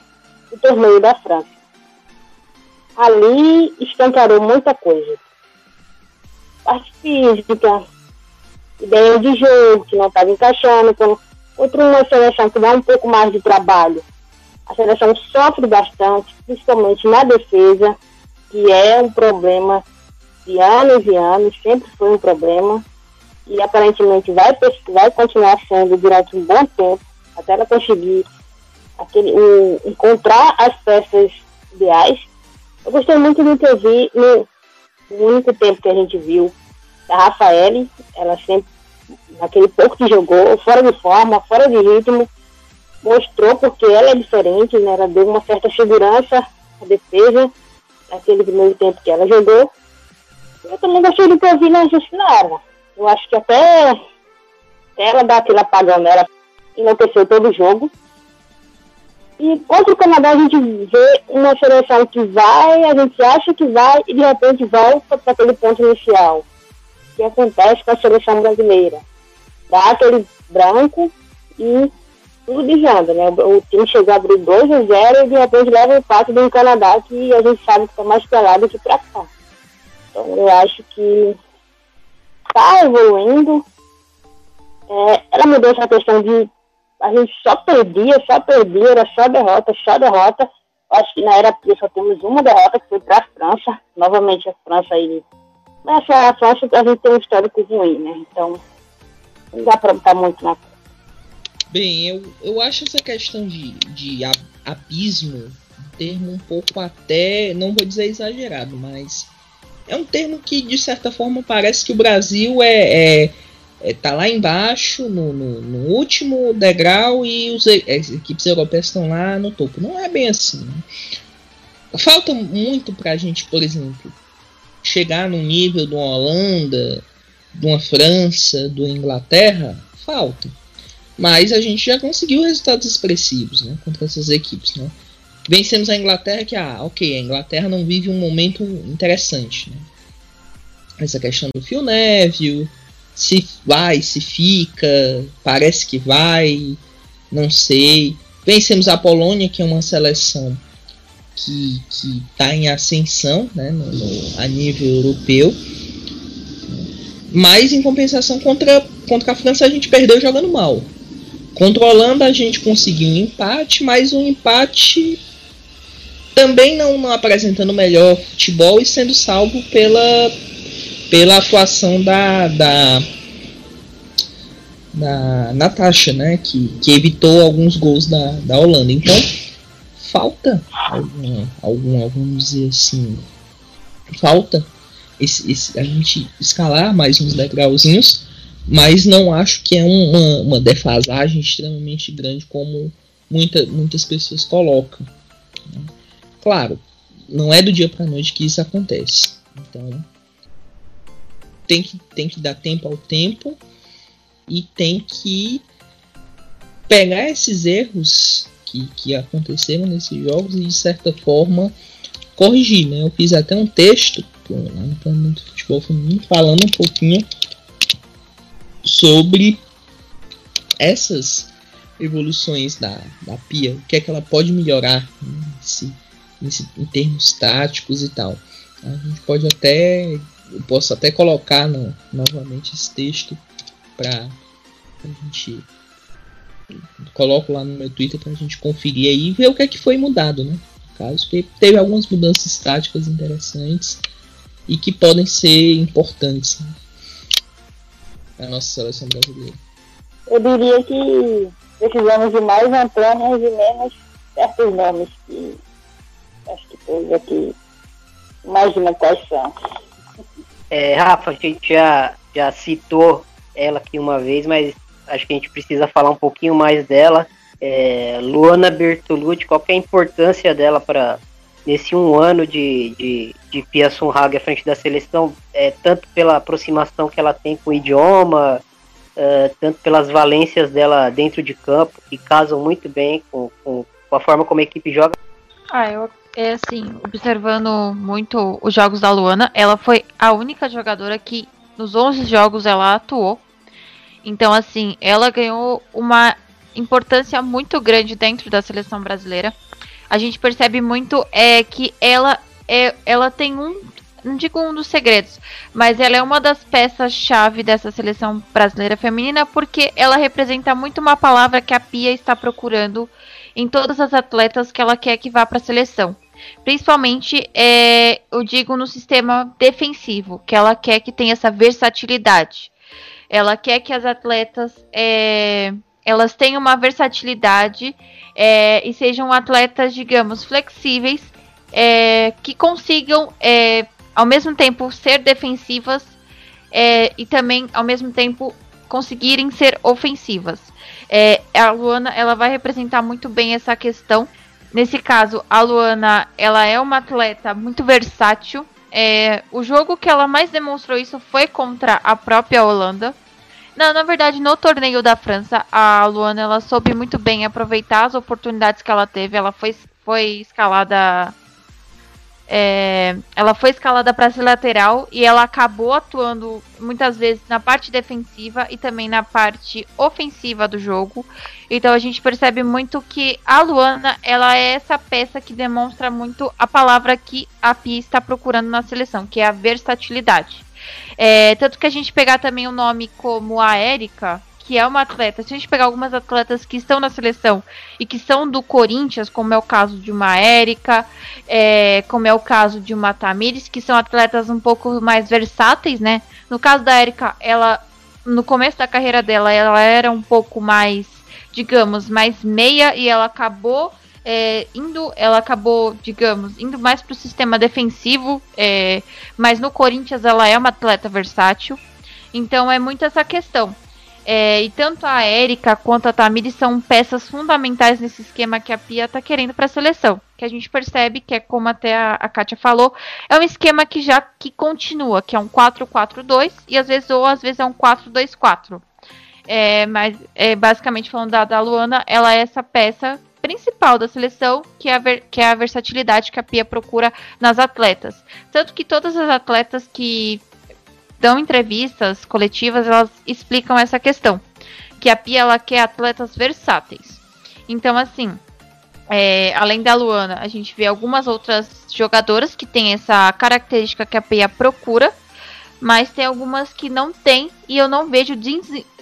[SPEAKER 7] o torneio da França. Ali escancarou muita coisa. Parte física, ideia de jogo que não estava encaixando, com outra uma seleção que dá um pouco mais de trabalho. A seleção sofre bastante, principalmente na defesa, que é um problema de anos e anos, sempre foi um problema, e aparentemente vai, vai continuar sendo durante um bom tempo, até ela conseguir aquele, um, encontrar as peças ideais. Eu gostei muito de ter vi, no, o único tempo que a gente viu da Rafaele, ela sempre, naquele pouco que jogou, fora de forma, fora de ritmo, mostrou porque ela é diferente, né? Ela deu uma certa segurança à defesa naquele primeiro tempo que ela jogou. Eu também gostei do que eu vi na Justinara. Eu acho que até ela dá aquele apagão nela, enlouqueceu todo o jogo. E contra o Canadá a gente vê uma seleção que vai, a gente acha que vai e de repente volta para aquele ponto inicial. Que acontece com a seleção brasileira? Dá aquele branco e tudo desanda, né? O time chegou a abrir 2 a 0 e de repente leva o empate do Canadá que a gente sabe que está mais pelado que para cá. Então eu acho que está evoluindo. É, ela mudou essa questão de a gente só perdia, só perdia, era só derrota, só derrota. Acho que na era Pia só temos uma derrota que foi para a França. Novamente a França aí. Mas a França a gente tem um histórico ruim, né? Então não dá para botar muito na
[SPEAKER 6] Bem, eu, eu acho essa questão de, de abismo termo um pouco até, não vou dizer exagerado, mas é um termo que de certa forma parece que o Brasil é, é é, tá lá embaixo, no, no, no, último degrau, e os, as equipes europeias estão lá no topo. Não é bem assim. Né? Falta muito para a gente, por exemplo, chegar no nível de uma Holanda, de uma França, de uma Inglaterra. Falta. Mas a gente já conseguiu resultados expressivos né, contra essas equipes. Né? Vencemos a Inglaterra, que, ah, ok, a Inglaterra não vive um momento interessante. Né? Essa questão do Phil Neville se vai, se fica, parece que vai, não sei. Vencemos a Polônia, que é uma seleção que está em ascensão né, no, no, a nível europeu. Mas em compensação contra, contra a França a gente perdeu jogando mal. Holanda a gente conseguiu um empate, mas um empate também não, não apresentando melhor futebol e sendo salvo pela, pela atuação da, da, da Natasha, né? Que, que evitou alguns gols da, da Holanda. Então, falta algum, algum, vamos dizer assim, falta esse, esse, a gente escalar mais uns degrauzinhos, mas não acho que é uma, uma defasagem extremamente grande como muita, muitas pessoas colocam. Né? Claro, não é do dia para noite que isso acontece. Então, tem que, tem que dar tempo ao tempo e tem que pegar esses erros que, que aconteceram nesses jogos e de certa forma corrigir, né? Eu fiz até um texto lá no plano do futebol feminino falando um pouquinho sobre essas evoluções da, da Pia, o que é que ela pode melhorar nesse, em termos táticos e tal. A gente pode até eu posso até colocar no, novamente esse texto para a gente coloco lá no meu Twitter para a gente conferir aí e ver o que é que foi mudado, né? Caso teve algumas mudanças táticas interessantes e que podem ser importantes né? a nossa seleção brasileira.
[SPEAKER 7] Eu diria que precisamos de mais Antônios e menos certos nomes que acho que todos aqui imagina quais são.
[SPEAKER 4] É, Rafa, a gente já, já citou ela aqui uma vez, mas acho que a gente precisa falar um pouquinho mais dela. É, Luana Bertolucci, qual é a importância dela para nesse um ano de, de, de Pia Sunhag à frente da seleção, é, tanto pela aproximação que ela tem com o idioma, é, tanto pelas valências dela dentro de campo, que casam muito bem com, com, com a forma como a equipe joga.
[SPEAKER 5] Ah, eu é assim, observando muito os jogos da Luana, ela foi a única jogadora que nos 11 jogos ela atuou. Então, assim, ela ganhou uma importância muito grande dentro da seleção brasileira. A gente percebe muito é que ela é, ela tem um, não digo um dos segredos, mas ela é uma das peças-chave dessa seleção brasileira feminina porque ela representa muito uma palavra que a Pia está procurando em todas as atletas que ela quer que vá para a seleção. Principalmente, é, eu digo no sistema defensivo, que ela quer que tenha essa versatilidade. Ela quer que as atletas é, elas tenham uma versatilidade é, e sejam atletas, digamos, flexíveis, é, que consigam é, ao mesmo tempo ser defensivas é, e também ao mesmo tempo conseguirem ser ofensivas. A Luana ela vai representar muito bem essa questão. Nesse caso, a Luana ela é uma atleta muito versátil. É, o jogo que ela mais demonstrou isso foi contra a própria Holanda. Não, na verdade, no torneio da França, a Luana ela soube muito bem aproveitar as oportunidades que ela teve. Ela foi, foi escalada é, ela foi escalada para ser lateral e ela acabou atuando muitas vezes na parte defensiva e também na parte ofensiva do jogo. Então a gente percebe muito que a Luana ela é essa peça que demonstra muito a palavra que a Pia está procurando na seleção, que é a versatilidade. É, tanto que a gente pegar também o um nome como a Érica, que é uma atleta, se a gente pegar algumas atletas que estão na seleção e que são do Corinthians, como é o caso de uma Érica, é, como é o caso de uma Tamires, que são atletas um pouco mais versáteis, né? No caso da Érica, ela no começo da carreira dela, ela era um pouco mais, digamos, mais meia e ela acabou é, indo, ela acabou, digamos, indo mais para o sistema defensivo, é, mas no Corinthians ela é uma atleta versátil. Então é muito essa questão. É, e tanto a Érica quanto a Tamiri são peças fundamentais nesse esquema que a Pia está querendo para a seleção. Que a gente percebe que é como até a, a Kátia falou, é um esquema que já que continua, que é um 4-4-2 e às vezes ou às vezes é um 4-2-4. É, mas é, basicamente falando da, da Luana, ela é essa peça principal da seleção, que é, a ver, que é a versatilidade que a Pia procura nas atletas. Tanto que todas as atletas que dão entrevistas coletivas, elas explicam essa questão. Que a Pia ela quer atletas versáteis. Então, assim, é, além da Luana, a gente vê algumas outras jogadoras que têm essa característica que a Pia procura, mas tem algumas que não tem e eu não vejo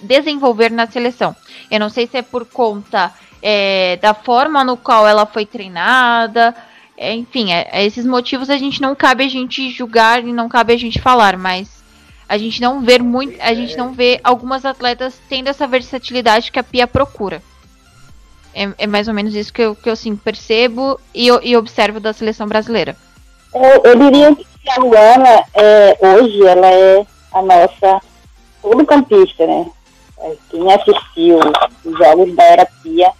[SPEAKER 5] desenvolver na seleção. Eu não sei se é por conta é, da forma no qual ela foi treinada, é, enfim, é, é esses motivos a gente não cabe a gente julgar e não cabe a gente falar, mas a gente não vê muito, a gente não vê algumas atletas tendo essa versatilidade que a Pia procura. É, é mais ou menos isso que eu, que eu sim, percebo e, e observo da seleção brasileira.
[SPEAKER 7] Eu, eu diria que a Luana, é, hoje, ela é a nossa campista, né? É, quem assistiu os jogos da Era Pia,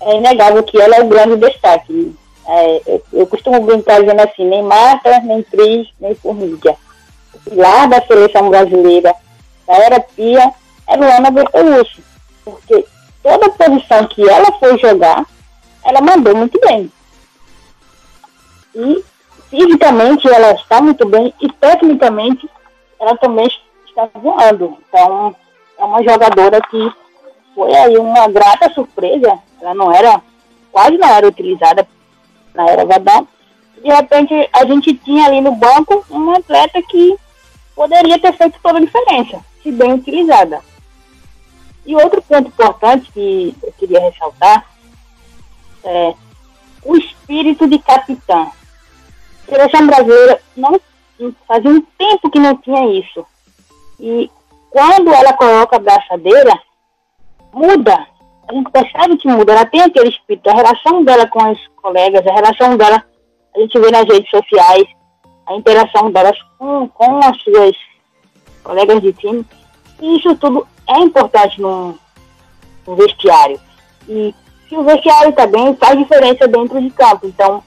[SPEAKER 7] é inegável que ela é o grande destaque. É, eu, eu, costumo brincar dizendo assim, nem Marta, nem Cris, nem Formiga pilar da seleção brasileira da era Pia é Luana Bertolucci, porque toda posição que ela foi jogar, ela mandou muito bem. E fisicamente ela está muito bem e tecnicamente ela também está voando. Então é uma jogadora que foi aí uma grata surpresa. Ela não era, quase não era utilizada na era Vadão. De repente a gente tinha ali no banco uma atleta que poderia ter feito toda a diferença, se bem utilizada. E outro ponto importante que eu queria ressaltar é o espírito de capitã. A seleção brasileira não fazia um tempo que não tinha isso. E quando ela coloca a braçadeira, muda. A gente percebe que muda. Ela tem aquele espírito. A relação dela com os colegas, a relação dela, a gente vê nas redes sociais, a interação delas com, com as suas colegas de time. E isso tudo é importante no, no vestiário. E se o vestiário também faz diferença dentro de campo. Então,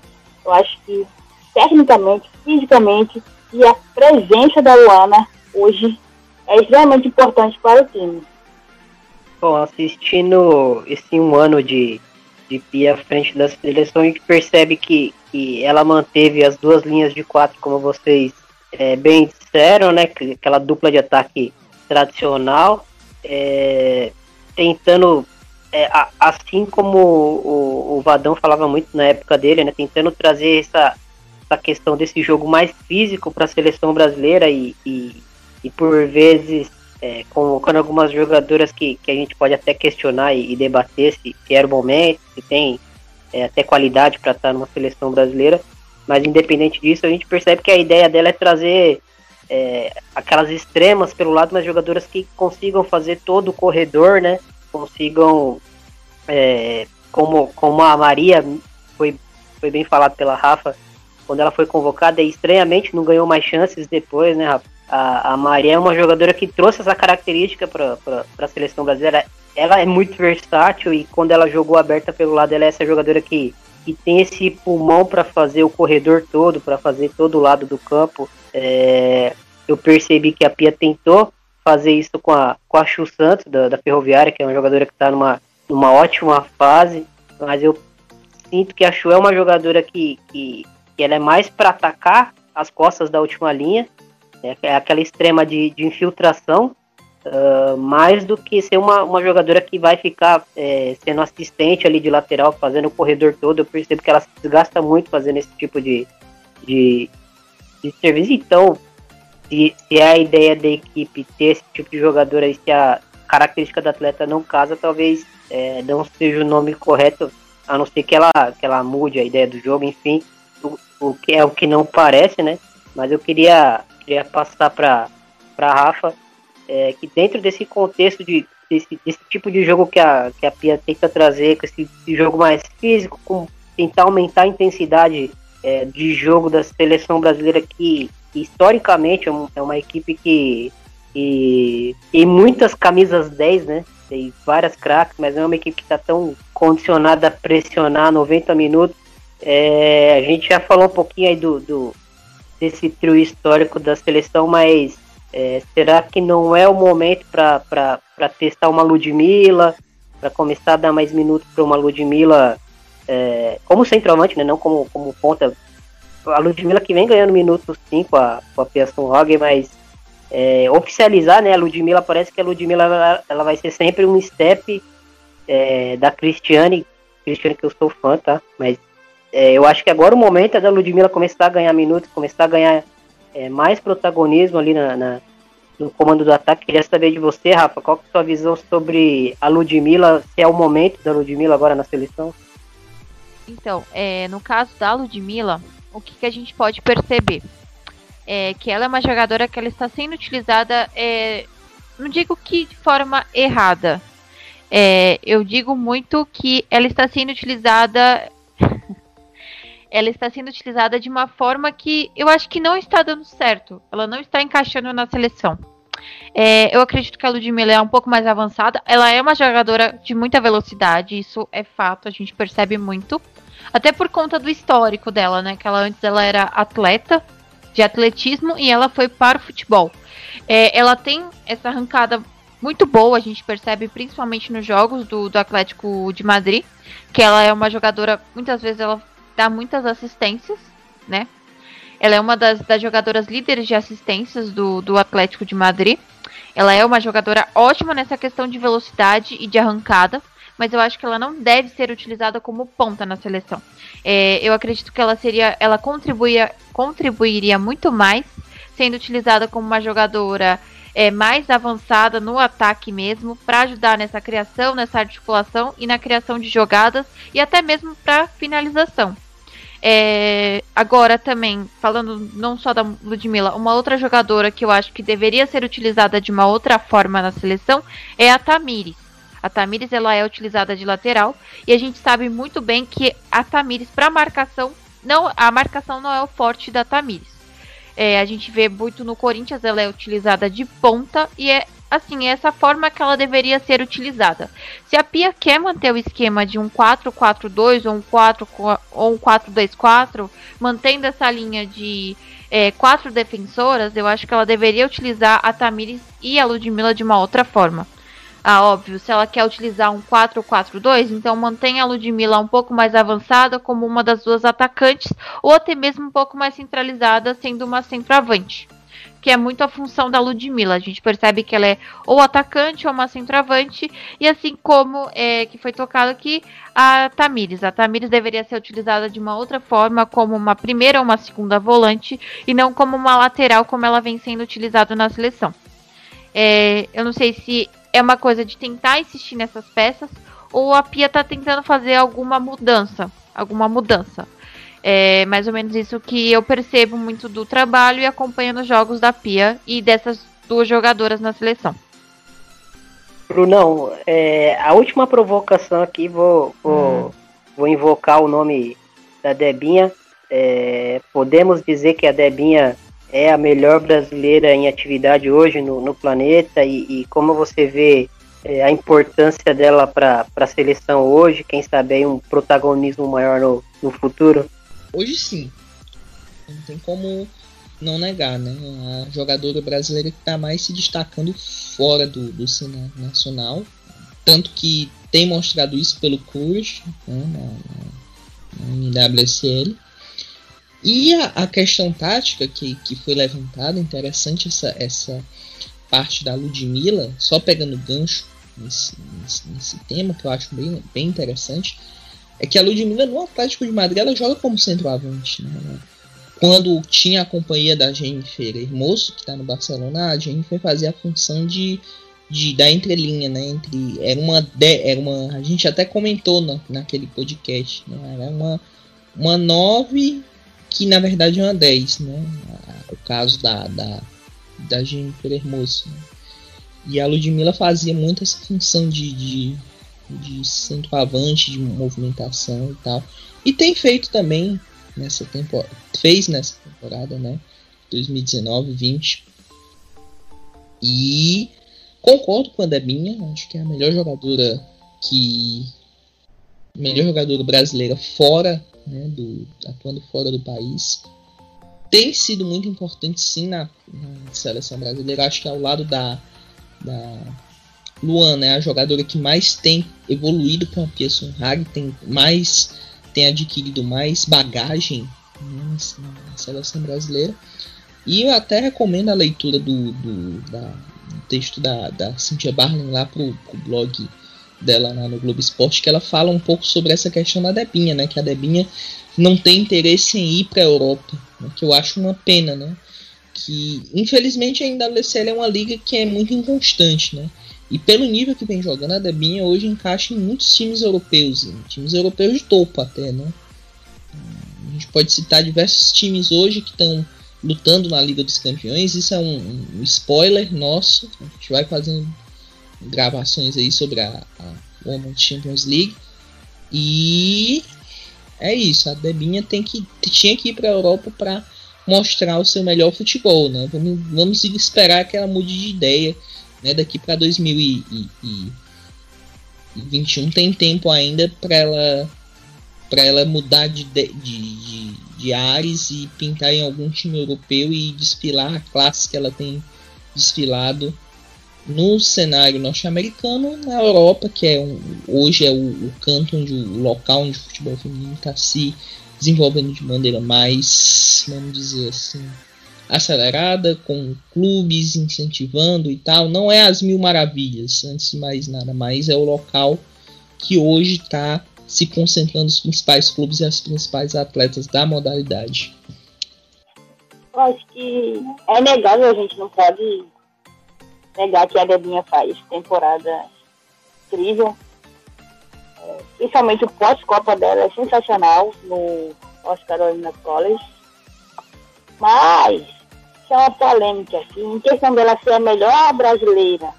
[SPEAKER 7] eu acho que tecnicamente, fisicamente e a presença da Luana hoje é extremamente importante para o time.
[SPEAKER 4] Bom, assistindo esse um ano de, de Pia à frente da seleção, a gente percebe que que ela manteve as duas linhas de quatro, como vocês é, bem disseram, né? Aquela dupla de ataque tradicional, é, tentando, é, assim como o, o, Vadão falava muito na época dele, né? Tentando trazer essa, essa questão desse jogo mais físico para a seleção brasileira e, e, e por vezes é, colocando algumas jogadoras que, que a gente pode até questionar e, e debater se, se era o momento, se tem é, até qualidade para estar numa seleção brasileira. Mas independente disso, a gente percebe que a ideia dela é trazer é, aquelas extremas pelo lado, mas jogadoras que consigam fazer todo o corredor, né? Consigam, é, como, como a Maria foi, foi bem falado pela Rafa, quando ela foi convocada, e estranhamente não ganhou mais chances depois, né, Rafa? A, a Maria é uma jogadora que trouxe essa característica para a seleção brasileira. Ela é muito versátil e quando ela jogou aberta pelo lado, ela é essa jogadora que, que tem esse pulmão para fazer o corredor todo, para fazer todo o lado do campo. É, eu percebi que a Pia tentou fazer isso com a, com a Chu Santos, da, da Ferroviária, que é uma jogadora que está numa, numa ótima fase, mas eu sinto que a Chu é uma jogadora que, que, que ela é mais para atacar as costas da última linha é, é aquela extrema de, de infiltração, uh, mais do que ser uma, uma jogadora que vai ficar é, sendo assistente ali de lateral, fazendo o corredor todo. Eu percebo que ela se desgasta muito fazendo esse tipo de, de, de serviço. Então, se, se é a ideia da equipe ter esse tipo de jogadora e se a característica do atleta não casa, talvez é, não seja o nome correto, a não ser que ela, que ela mude a ideia do jogo, enfim, o, o que é o que não parece, né? Mas eu queria queria passar para a Rafa é, que dentro desse contexto de desse, desse, tipo de jogo que a, que a Pia tenta trazer, com esse, esse jogo mais físico, com tentar aumentar a intensidade é, de jogo da seleção brasileira que, que historicamente é, um, é, uma equipe que, que tem muitas camisas 10, né? Tem várias craques, mas não é uma equipe que está tão condicionada a pressionar 90 minutos. É, a gente já falou um pouquinho aí do, do, desse trio histórico da seleção, mas é, será que não é o momento para testar uma Ludmilla, para começar a dar mais minutos para uma Ludmilla é, como centroavante, né, não como, como ponta? A Ludmilla que vem ganhando minutos sim com a, com a Pearson Hogg, mas é, oficializar, né, a Ludmilla, parece que a Ludmilla ela, ela vai ser sempre um step é, da Cristiane, Cristiane que eu sou fã, tá? Mas é, eu acho que agora o momento é da Ludmilla começar a ganhar minutos, começar a ganhar é, mais protagonismo ali na, na, no comando do ataque. Queria saber de você, Rafa, qual é a sua visão sobre a Ludmilla, se é o momento da Ludmilla agora na seleção?
[SPEAKER 5] Então, é, no caso da Ludmilla, o que, que a gente pode perceber? É que ela é uma jogadora que ela está sendo utilizada, é, não digo que de forma errada, é, eu digo muito que ela está sendo utilizada ela está sendo utilizada de uma forma que eu acho que não está dando certo. Ela não está encaixando na seleção. É, eu acredito que a Ludmilla é um pouco mais avançada. Ela é uma jogadora de muita velocidade, isso é fato, a gente percebe muito. Até por conta do histórico dela, né? Que ela antes ela era atleta de atletismo e ela foi para o futebol. É, ela tem essa arrancada muito boa, a gente percebe principalmente nos jogos do, do Atlético de Madrid, que ela é uma jogadora, muitas vezes ela dá muitas assistências, né? Ela é uma das, das jogadoras líderes de assistências do, do Atlético de Madrid. Ela é uma jogadora ótima nessa questão de velocidade e de arrancada, mas eu acho que ela não deve ser utilizada como ponta na seleção. É, eu acredito que ela seria, ela contribuiria, contribuiria muito mais sendo utilizada como uma jogadora é, mais avançada no ataque mesmo, para ajudar nessa criação, nessa articulação e na criação de jogadas e até mesmo para finalização. É, agora também, falando não só da Ludmilla, uma outra jogadora que eu acho que deveria ser utilizada de uma outra forma na seleção é a Tamires. A Tamires ela é utilizada de lateral e a gente sabe muito bem que a Tamires para marcação não a marcação não é o forte da Tamires. É, a gente vê muito no Corinthians ela é utilizada de ponta e é assim, é essa forma que ela deveria ser utilizada. Se a Pia quer manter o esquema de um 4-4-2 ou um 4 ou um 4-2-4, mantendo essa linha de é, quatro defensoras, eu acho que ela deveria utilizar a Tamires e a Ludmilla de uma outra forma. Ah, óbvio, se ela quer utilizar um 4-4-2, então mantenha a Ludmilla um pouco mais avançada como uma das duas atacantes, ou até mesmo um pouco mais centralizada, sendo uma centroavante que é muito a função da Ludmilla. A gente percebe que ela é ou atacante ou uma centroavante, e assim como é, que foi tocado aqui, a Tamires. A Tamires deveria ser utilizada de uma outra forma, como uma primeira ou uma segunda volante, e não como uma lateral, como ela vem sendo utilizada na seleção. É, eu não sei se é uma coisa de tentar insistir nessas peças, ou a Pia está tentando fazer alguma mudança. Alguma mudança. É mais ou menos isso que eu percebo muito do trabalho e acompanhando os jogos da Pia e dessas duas jogadoras na seleção.
[SPEAKER 4] Brunão, é, a última provocação aqui, vou, vou, hum. vou invocar o nome da Debinha. É, podemos dizer que a Debinha é a melhor brasileira em atividade hoje no, no planeta e, e, como você vê é, a importância dela para a seleção hoje, quem sabe aí um protagonismo maior no, no futuro?
[SPEAKER 6] Hoje sim. Não tem como não negar, né? A jogadora brasileira que está mais se destacando fora do, do cenário nacional. Tanto que tem mostrado isso pelo Courage né, na, na, na WSL. E a, a, questão tática que, que foi levantada, interessante essa, essa parte da Ludmilla, só pegando gancho nesse, nesse, nesse, tema, que eu acho bem, bem interessante, é que a Ludmilla no Atlético de Madrid ela joga como centroavante. Né? Quando tinha a companhia da Jennifer Hermoso, que está no Barcelona, a Jennifer fazia a função de, de da entrelinha, né? Entre, era uma, era uma. A gente até comentou na, naquele podcast, né? Era uma, uma 9 que na verdade é uma 10, né? O caso da, da, da Jennifer Hermoso. Né? E a Ludmilla fazia muito essa função de, de, de centroavante, de movimentação e tal. E tem feito também nessa temporada. Fez nessa temporada, né? 2019-20. E concordo com a Debinha, acho que é a melhor jogadora que. Melhor jogadora brasileira fora, né? Do, atuando fora do país. Tem sido muito importante sim na, na seleção brasileira. Acho que ao lado da, da Luan, né, a jogadora que mais tem evoluído com a Pia Sunhag, tem mais tem adquirido mais bagagem na seleção brasileira. E eu até recomendo a leitura do, do, da, do texto da, da Cynthia Barlin lá pro, pro blog dela lá no Globo Esporte, que ela fala um pouco sobre essa questão da Debinha, né? Que a Debinha não tem interesse em ir para a Europa, né, que eu acho uma pena, né? Que infelizmente a WSL é uma liga que é muito inconstante, né? E pelo nível que vem jogando, a Debinha hoje encaixa em muitos times europeus, times europeus de topo até, né? A gente pode citar diversos times hoje que estão lutando na Liga dos Campeões. Isso é um, um, spoiler nosso. A gente vai fazendo gravações aí sobre a, a Women's Champions League. E é isso. A Debinha tem que, tinha que ir para a Europa para mostrar o seu melhor futebol, né? Vamos, vamos esperar que ela mude de ideia né, daqui para 2021 tem tempo ainda para ela para ela mudar de, de, de, de ares e pintar em algum time europeu e desfilar a classe que ela tem desfilado no cenário norte-americano, na Europa, que é um, hoje é o, o, canto onde o local onde o futebol feminino está se desenvolvendo de maneira mais, vamos dizer assim, acelerada, com clubes incentivando e tal. Não é as mil maravilhas, antes de mais nada, mas é o local que hoje está se concentrando os principais clubes e as principais atletas da modalidade.
[SPEAKER 7] Eu acho que é negável, a gente não pode negar que a Debinha faz temporada incrível. É, principalmente o pós-copa dela é sensacional no Oscar Carolina College. Mas é uma polêmica aqui, em questão dela ser a melhor brasileira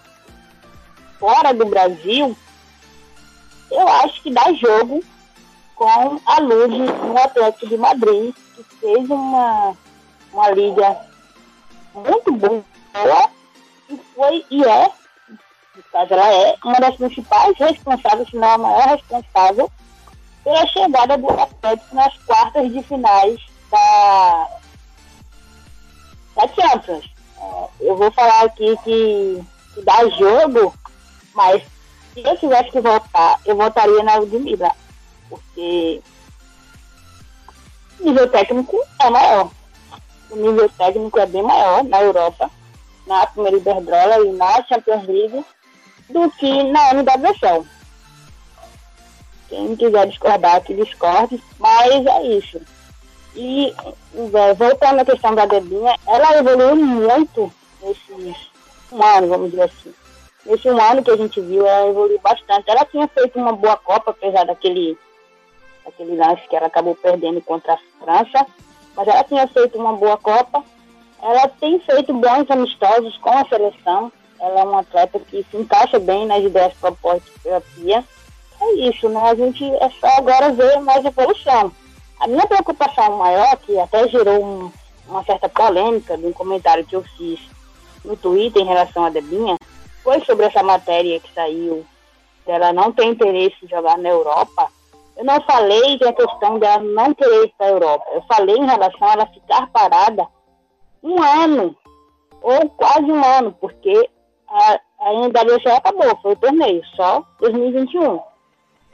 [SPEAKER 7] fora do Brasil, eu acho que dá jogo com a Luz no Atlético de Madrid, que fez uma, uma liga muito boa e foi e é, no caso ela é, uma das principais responsáveis, se não a maior responsável, pela chegada do Atlético nas quartas de finais da da Champions. É, eu vou falar aqui que, que dá jogo, mas se eu tivesse que votar, eu votaria na Ludmilla. Porque o nível técnico é maior. O nível técnico é bem maior na Europa, na primeira Iberdrola e na Champions League, do que na NWSL. Quem quiser discordar, que discorde, mas é isso. E é, voltando à questão da Debinha, ela evoluiu muito nesse um ano, vamos dizer assim. Nesse um ano que a gente viu, ela evoluiu bastante. Ela tinha feito uma boa Copa, apesar daquele, daquele lance que ela acabou perdendo contra a França. Mas ela tinha feito uma boa Copa. Ela tem feito bons amistosos com a seleção. Ela é uma atleta que se encaixa bem nas ideias propostas pela Pia. É isso, né? A gente é só agora ver mais evolução A minha preocupação maior, que até gerou um, uma certa polêmica de um comentário que eu fiz no Twitter em relação à Debinha, foi sobre essa matéria que saiu dela não ter interesse em jogar na Europa. Eu não falei da questão dela não querer ir para a Europa. Eu falei em relação a ela ficar parada um ano, ou quase um ano, porque a, a NWC acabou, foi o torneio, só 2021.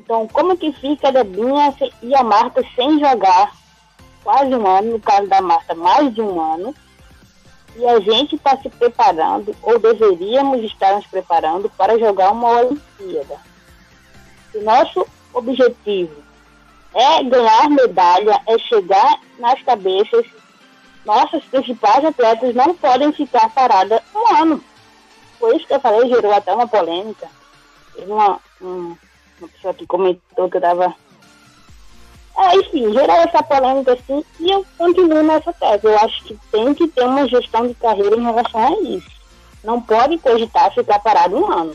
[SPEAKER 7] Então, como que fica a Debinha e a Marta sem jogar quase um ano, no caso da Marta, mais de um ano, e a gente está se preparando, ou deveríamos estar nos preparando para jogar uma Olimpíada. O nosso objetivo é ganhar medalha, é chegar nas cabeças. Nossas principais atletas não podem ficar paradas um ano. Por isso que eu falei, gerou até uma polêmica. Teve uma, uma, uma pessoa que comentou que eu estava é, enfim, gerou essa polêmica assim e eu continuo nessa tese. Eu acho que tem que ter uma gestão de carreira em relação a isso. Não pode cogitar ficar parado um ano.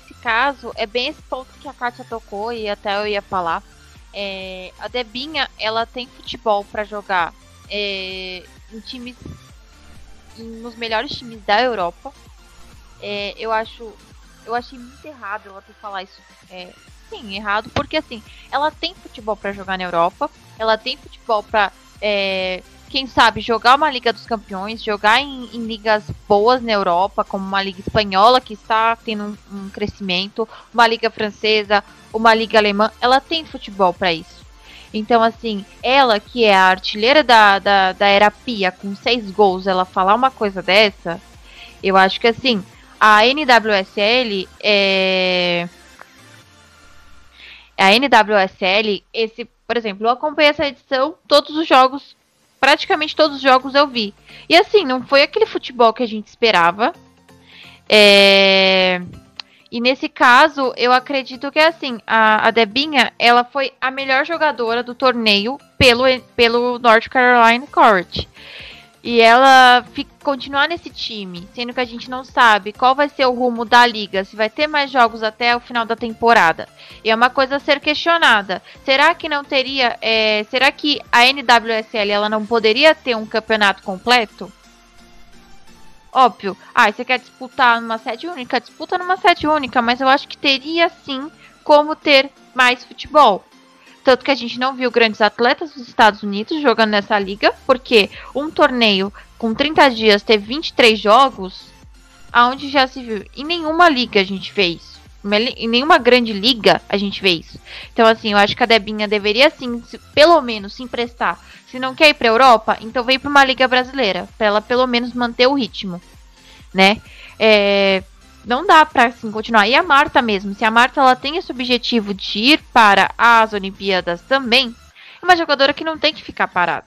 [SPEAKER 5] Nesse caso, é bem esse ponto que a Kátia tocou e até eu ia falar. É, a Debinha, ela tem futebol para jogar é, em times, nos melhores times da Europa. É, eu acho, eu achei muito errado ela ter falar isso é, sim, errado, porque assim, ela tem futebol para jogar na Europa, ela tem futebol para é, quem sabe jogar uma Liga dos Campeões, jogar em, em, ligas boas na Europa, como uma Liga Espanhola que está tendo um, um crescimento, uma Liga Francesa, uma Liga Alemã, ela tem futebol para isso. Então, assim, ela que é a artilheira da, da, da Era Pia, com seis gols, ela falar uma coisa dessa, eu acho que assim, a NWSL é a NWSL, esse, por exemplo, eu acompanhei essa edição, todos os jogos, praticamente todos os jogos eu vi. E assim, não foi aquele futebol que a gente esperava. É... E nesse caso, eu acredito que é assim, a, a Debinha, ela foi a melhor jogadora do torneio pelo, pelo North Carolina Court e ela fica, continuar nesse time, sendo que a gente não sabe qual vai ser o rumo da liga, se vai ter mais jogos até o final da temporada. E é uma coisa a ser questionada. Será que não teria. É, será que a NWSL ela não poderia ter um campeonato completo? Óbvio. Ah, você quer disputar numa sede única? Disputa numa sede única, mas eu acho que teria sim como ter mais futebol. Tanto que a gente não viu grandes atletas dos Estados Unidos jogando nessa liga, porque um torneio com 30 dias ter 23 jogos, aonde já se viu. Em nenhuma liga a gente vê isso. Em nenhuma grande liga a gente vê isso. Então, assim, eu acho que a Debinha deveria, sim, pelo menos, se emprestar. Se não quer ir pra Europa, então vem pra uma liga brasileira. Pra ela, pelo menos, manter o ritmo. Né? É, não dá para assim continuar. E a Marta mesmo, se a Marta ela tem esse objetivo de ir para as Olimpíadas também, é uma jogadora que não tem que ficar parada.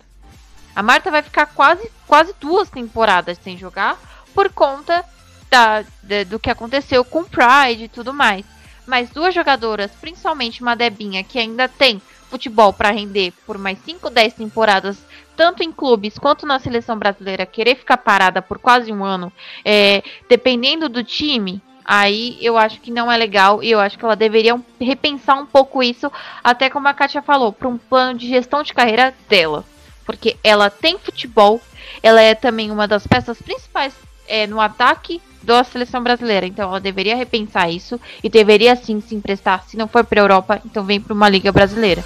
[SPEAKER 5] A Marta vai ficar quase, quase duas temporadas sem jogar por conta da, de, do que aconteceu com Pride e tudo mais. Mas duas jogadoras, principalmente uma Debinha, que ainda tem futebol para render por mais 5, 10 temporadas, tanto em clubes quanto na seleção brasileira, querer ficar parada por quase um ano, é, dependendo do time, aí eu acho que não é legal e eu acho que ela deveria repensar um pouco isso, até como a Kátia falou, para um plano de gestão de carreira dela. Porque ela tem futebol, ela é também uma das peças principais é, no ataque da seleção brasileira. Então ela deveria repensar isso e deveria sim se emprestar. Se não for para a Europa, então vem para uma liga brasileira.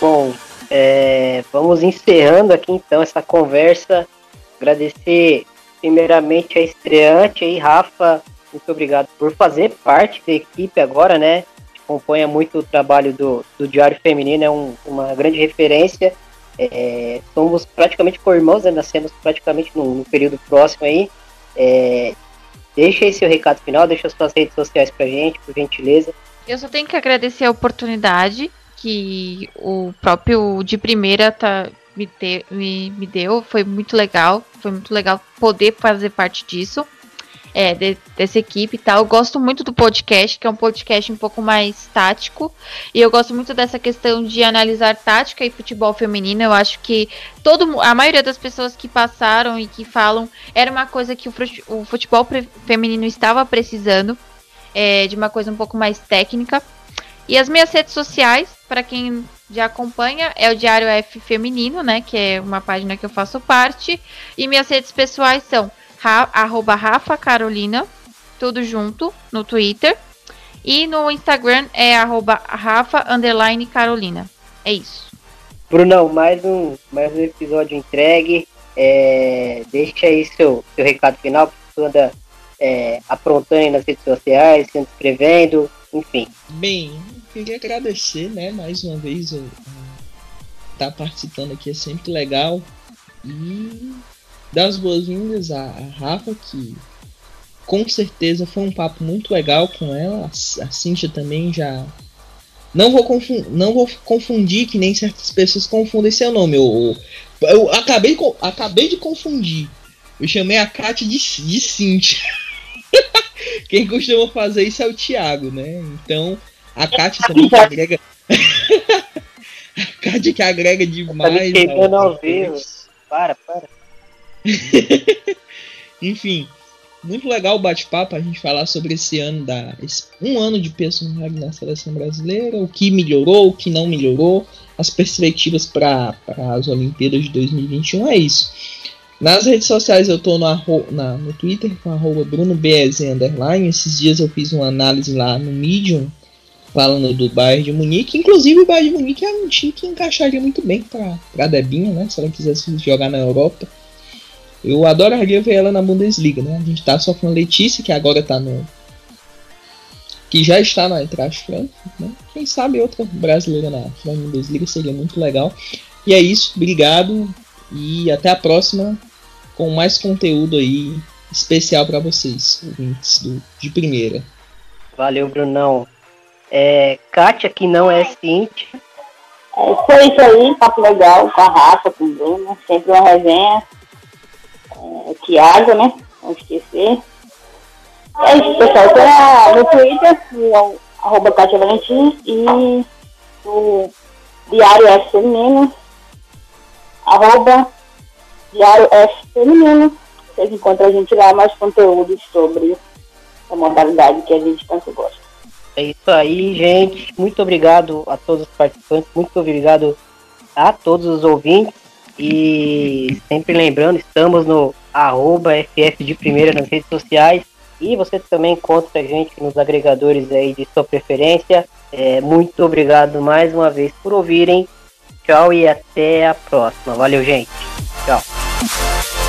[SPEAKER 4] Bom, é, vamos encerrando aqui então essa conversa. Agradecer primeiramente a estreante aí, Rafa. Muito obrigado por fazer parte da equipe agora, né? Acompanha muito o trabalho do, do Diário Feminino, é um, uma grande referência. É, somos praticamente co-irmãos, né? nascemos praticamente no, no, período próximo aí. É, deixa aí seu recado final, deixa as suas redes sociais pra gente, por gentileza.
[SPEAKER 5] Eu só tenho que agradecer a oportunidade que o próprio de primeira tá, me, te, me, me deu. Foi muito legal. Foi muito legal poder fazer parte disso. é, de, dessa equipe e tal. Eu gosto muito do podcast, que é um podcast um pouco mais tático. E eu gosto muito dessa questão de analisar tática e futebol feminino. Eu acho que todo a maioria das pessoas que passaram e que falam era uma coisa que o futebol feminino estava precisando. É, de uma coisa um pouco mais técnica. E as minhas redes sociais, para quem já acompanha, é o Diário F Feminino, né? Que é uma página que eu faço parte. E minhas redes pessoais são arroba Rafa Carolina, tudo junto, no Twitter. E no Instagram é arroba Rafa underline Carolina. É isso.
[SPEAKER 4] Brunão, mais um, mais um episódio entregue. É, deixa aí seu, seu recado final, porque tu anda é, aprontando aí nas redes sociais, se inscrevendo, enfim.
[SPEAKER 6] Bem, queria agradecer, né, mais uma vez, estar tá participando aqui é sempre legal. E dar as boas-vindas a Rafa, que com certeza foi um papo muito legal com ela. A, a Cintia também já. Não vou, confundir, não vou confundir, que nem certas pessoas confundem seu nome. Eu, eu acabei, acabei de confundir. Eu chamei a Kátia de, de Cintia. Quem costuma fazer isso é o Thiago, né? Então, a Kátia também que agrega. a Kátia que agrega demais.
[SPEAKER 4] Tá ao vivo. Para, para.
[SPEAKER 6] Enfim, muito legal o bate-papo, a gente falar sobre esse ano da. Esse, um ano de personagem na seleção brasileira, o que melhorou, o que não melhorou, as perspectivas para as Olimpíadas de 2021, é isso. Nas redes sociais eu tô no, na, no Twitter com arroba underline. Esses dias eu fiz uma análise lá no Medium falando do Bayern de Munique. Inclusive o Bayern de Munique é um time que encaixaria muito bem para a Debinha, né? Se ela quisesse jogar na Europa. Eu adoraria ver ela na Bundesliga, né? A gente tá só com a Letícia, que agora tá no. Que já está na Eintracht Frankfurt, né? Quem sabe outra brasileira na, na Bundesliga seria muito legal. E é isso, obrigado e até a próxima com mais conteúdo aí especial para vocês, ouvintes do, de primeira.
[SPEAKER 4] Valeu, Brunão. É, Kátia, que não é Cintia.
[SPEAKER 7] É, foi isso aí, papo legal com a Rafa, com o Bruno, sempre uma resenha é, Thiago, né? Não esquecer. É isso, pessoal. Tem no Twitter, no arroba Cátia Valentim e o Diário F Feminino, arroba Diário F Feminino. Vocês encontram a gente lá mais conteúdos sobre a modalidade que a gente tanto gosta.
[SPEAKER 4] É isso aí, gente. Muito obrigado a todos os participantes, muito obrigado a todos os ouvintes. E sempre lembrando, estamos no arroba FF de primeira nas redes sociais. E você também encontra a gente nos agregadores aí de sua preferência. É, muito obrigado mais uma vez por ouvirem. Tchau e até a próxima. Valeu, gente. Tchau.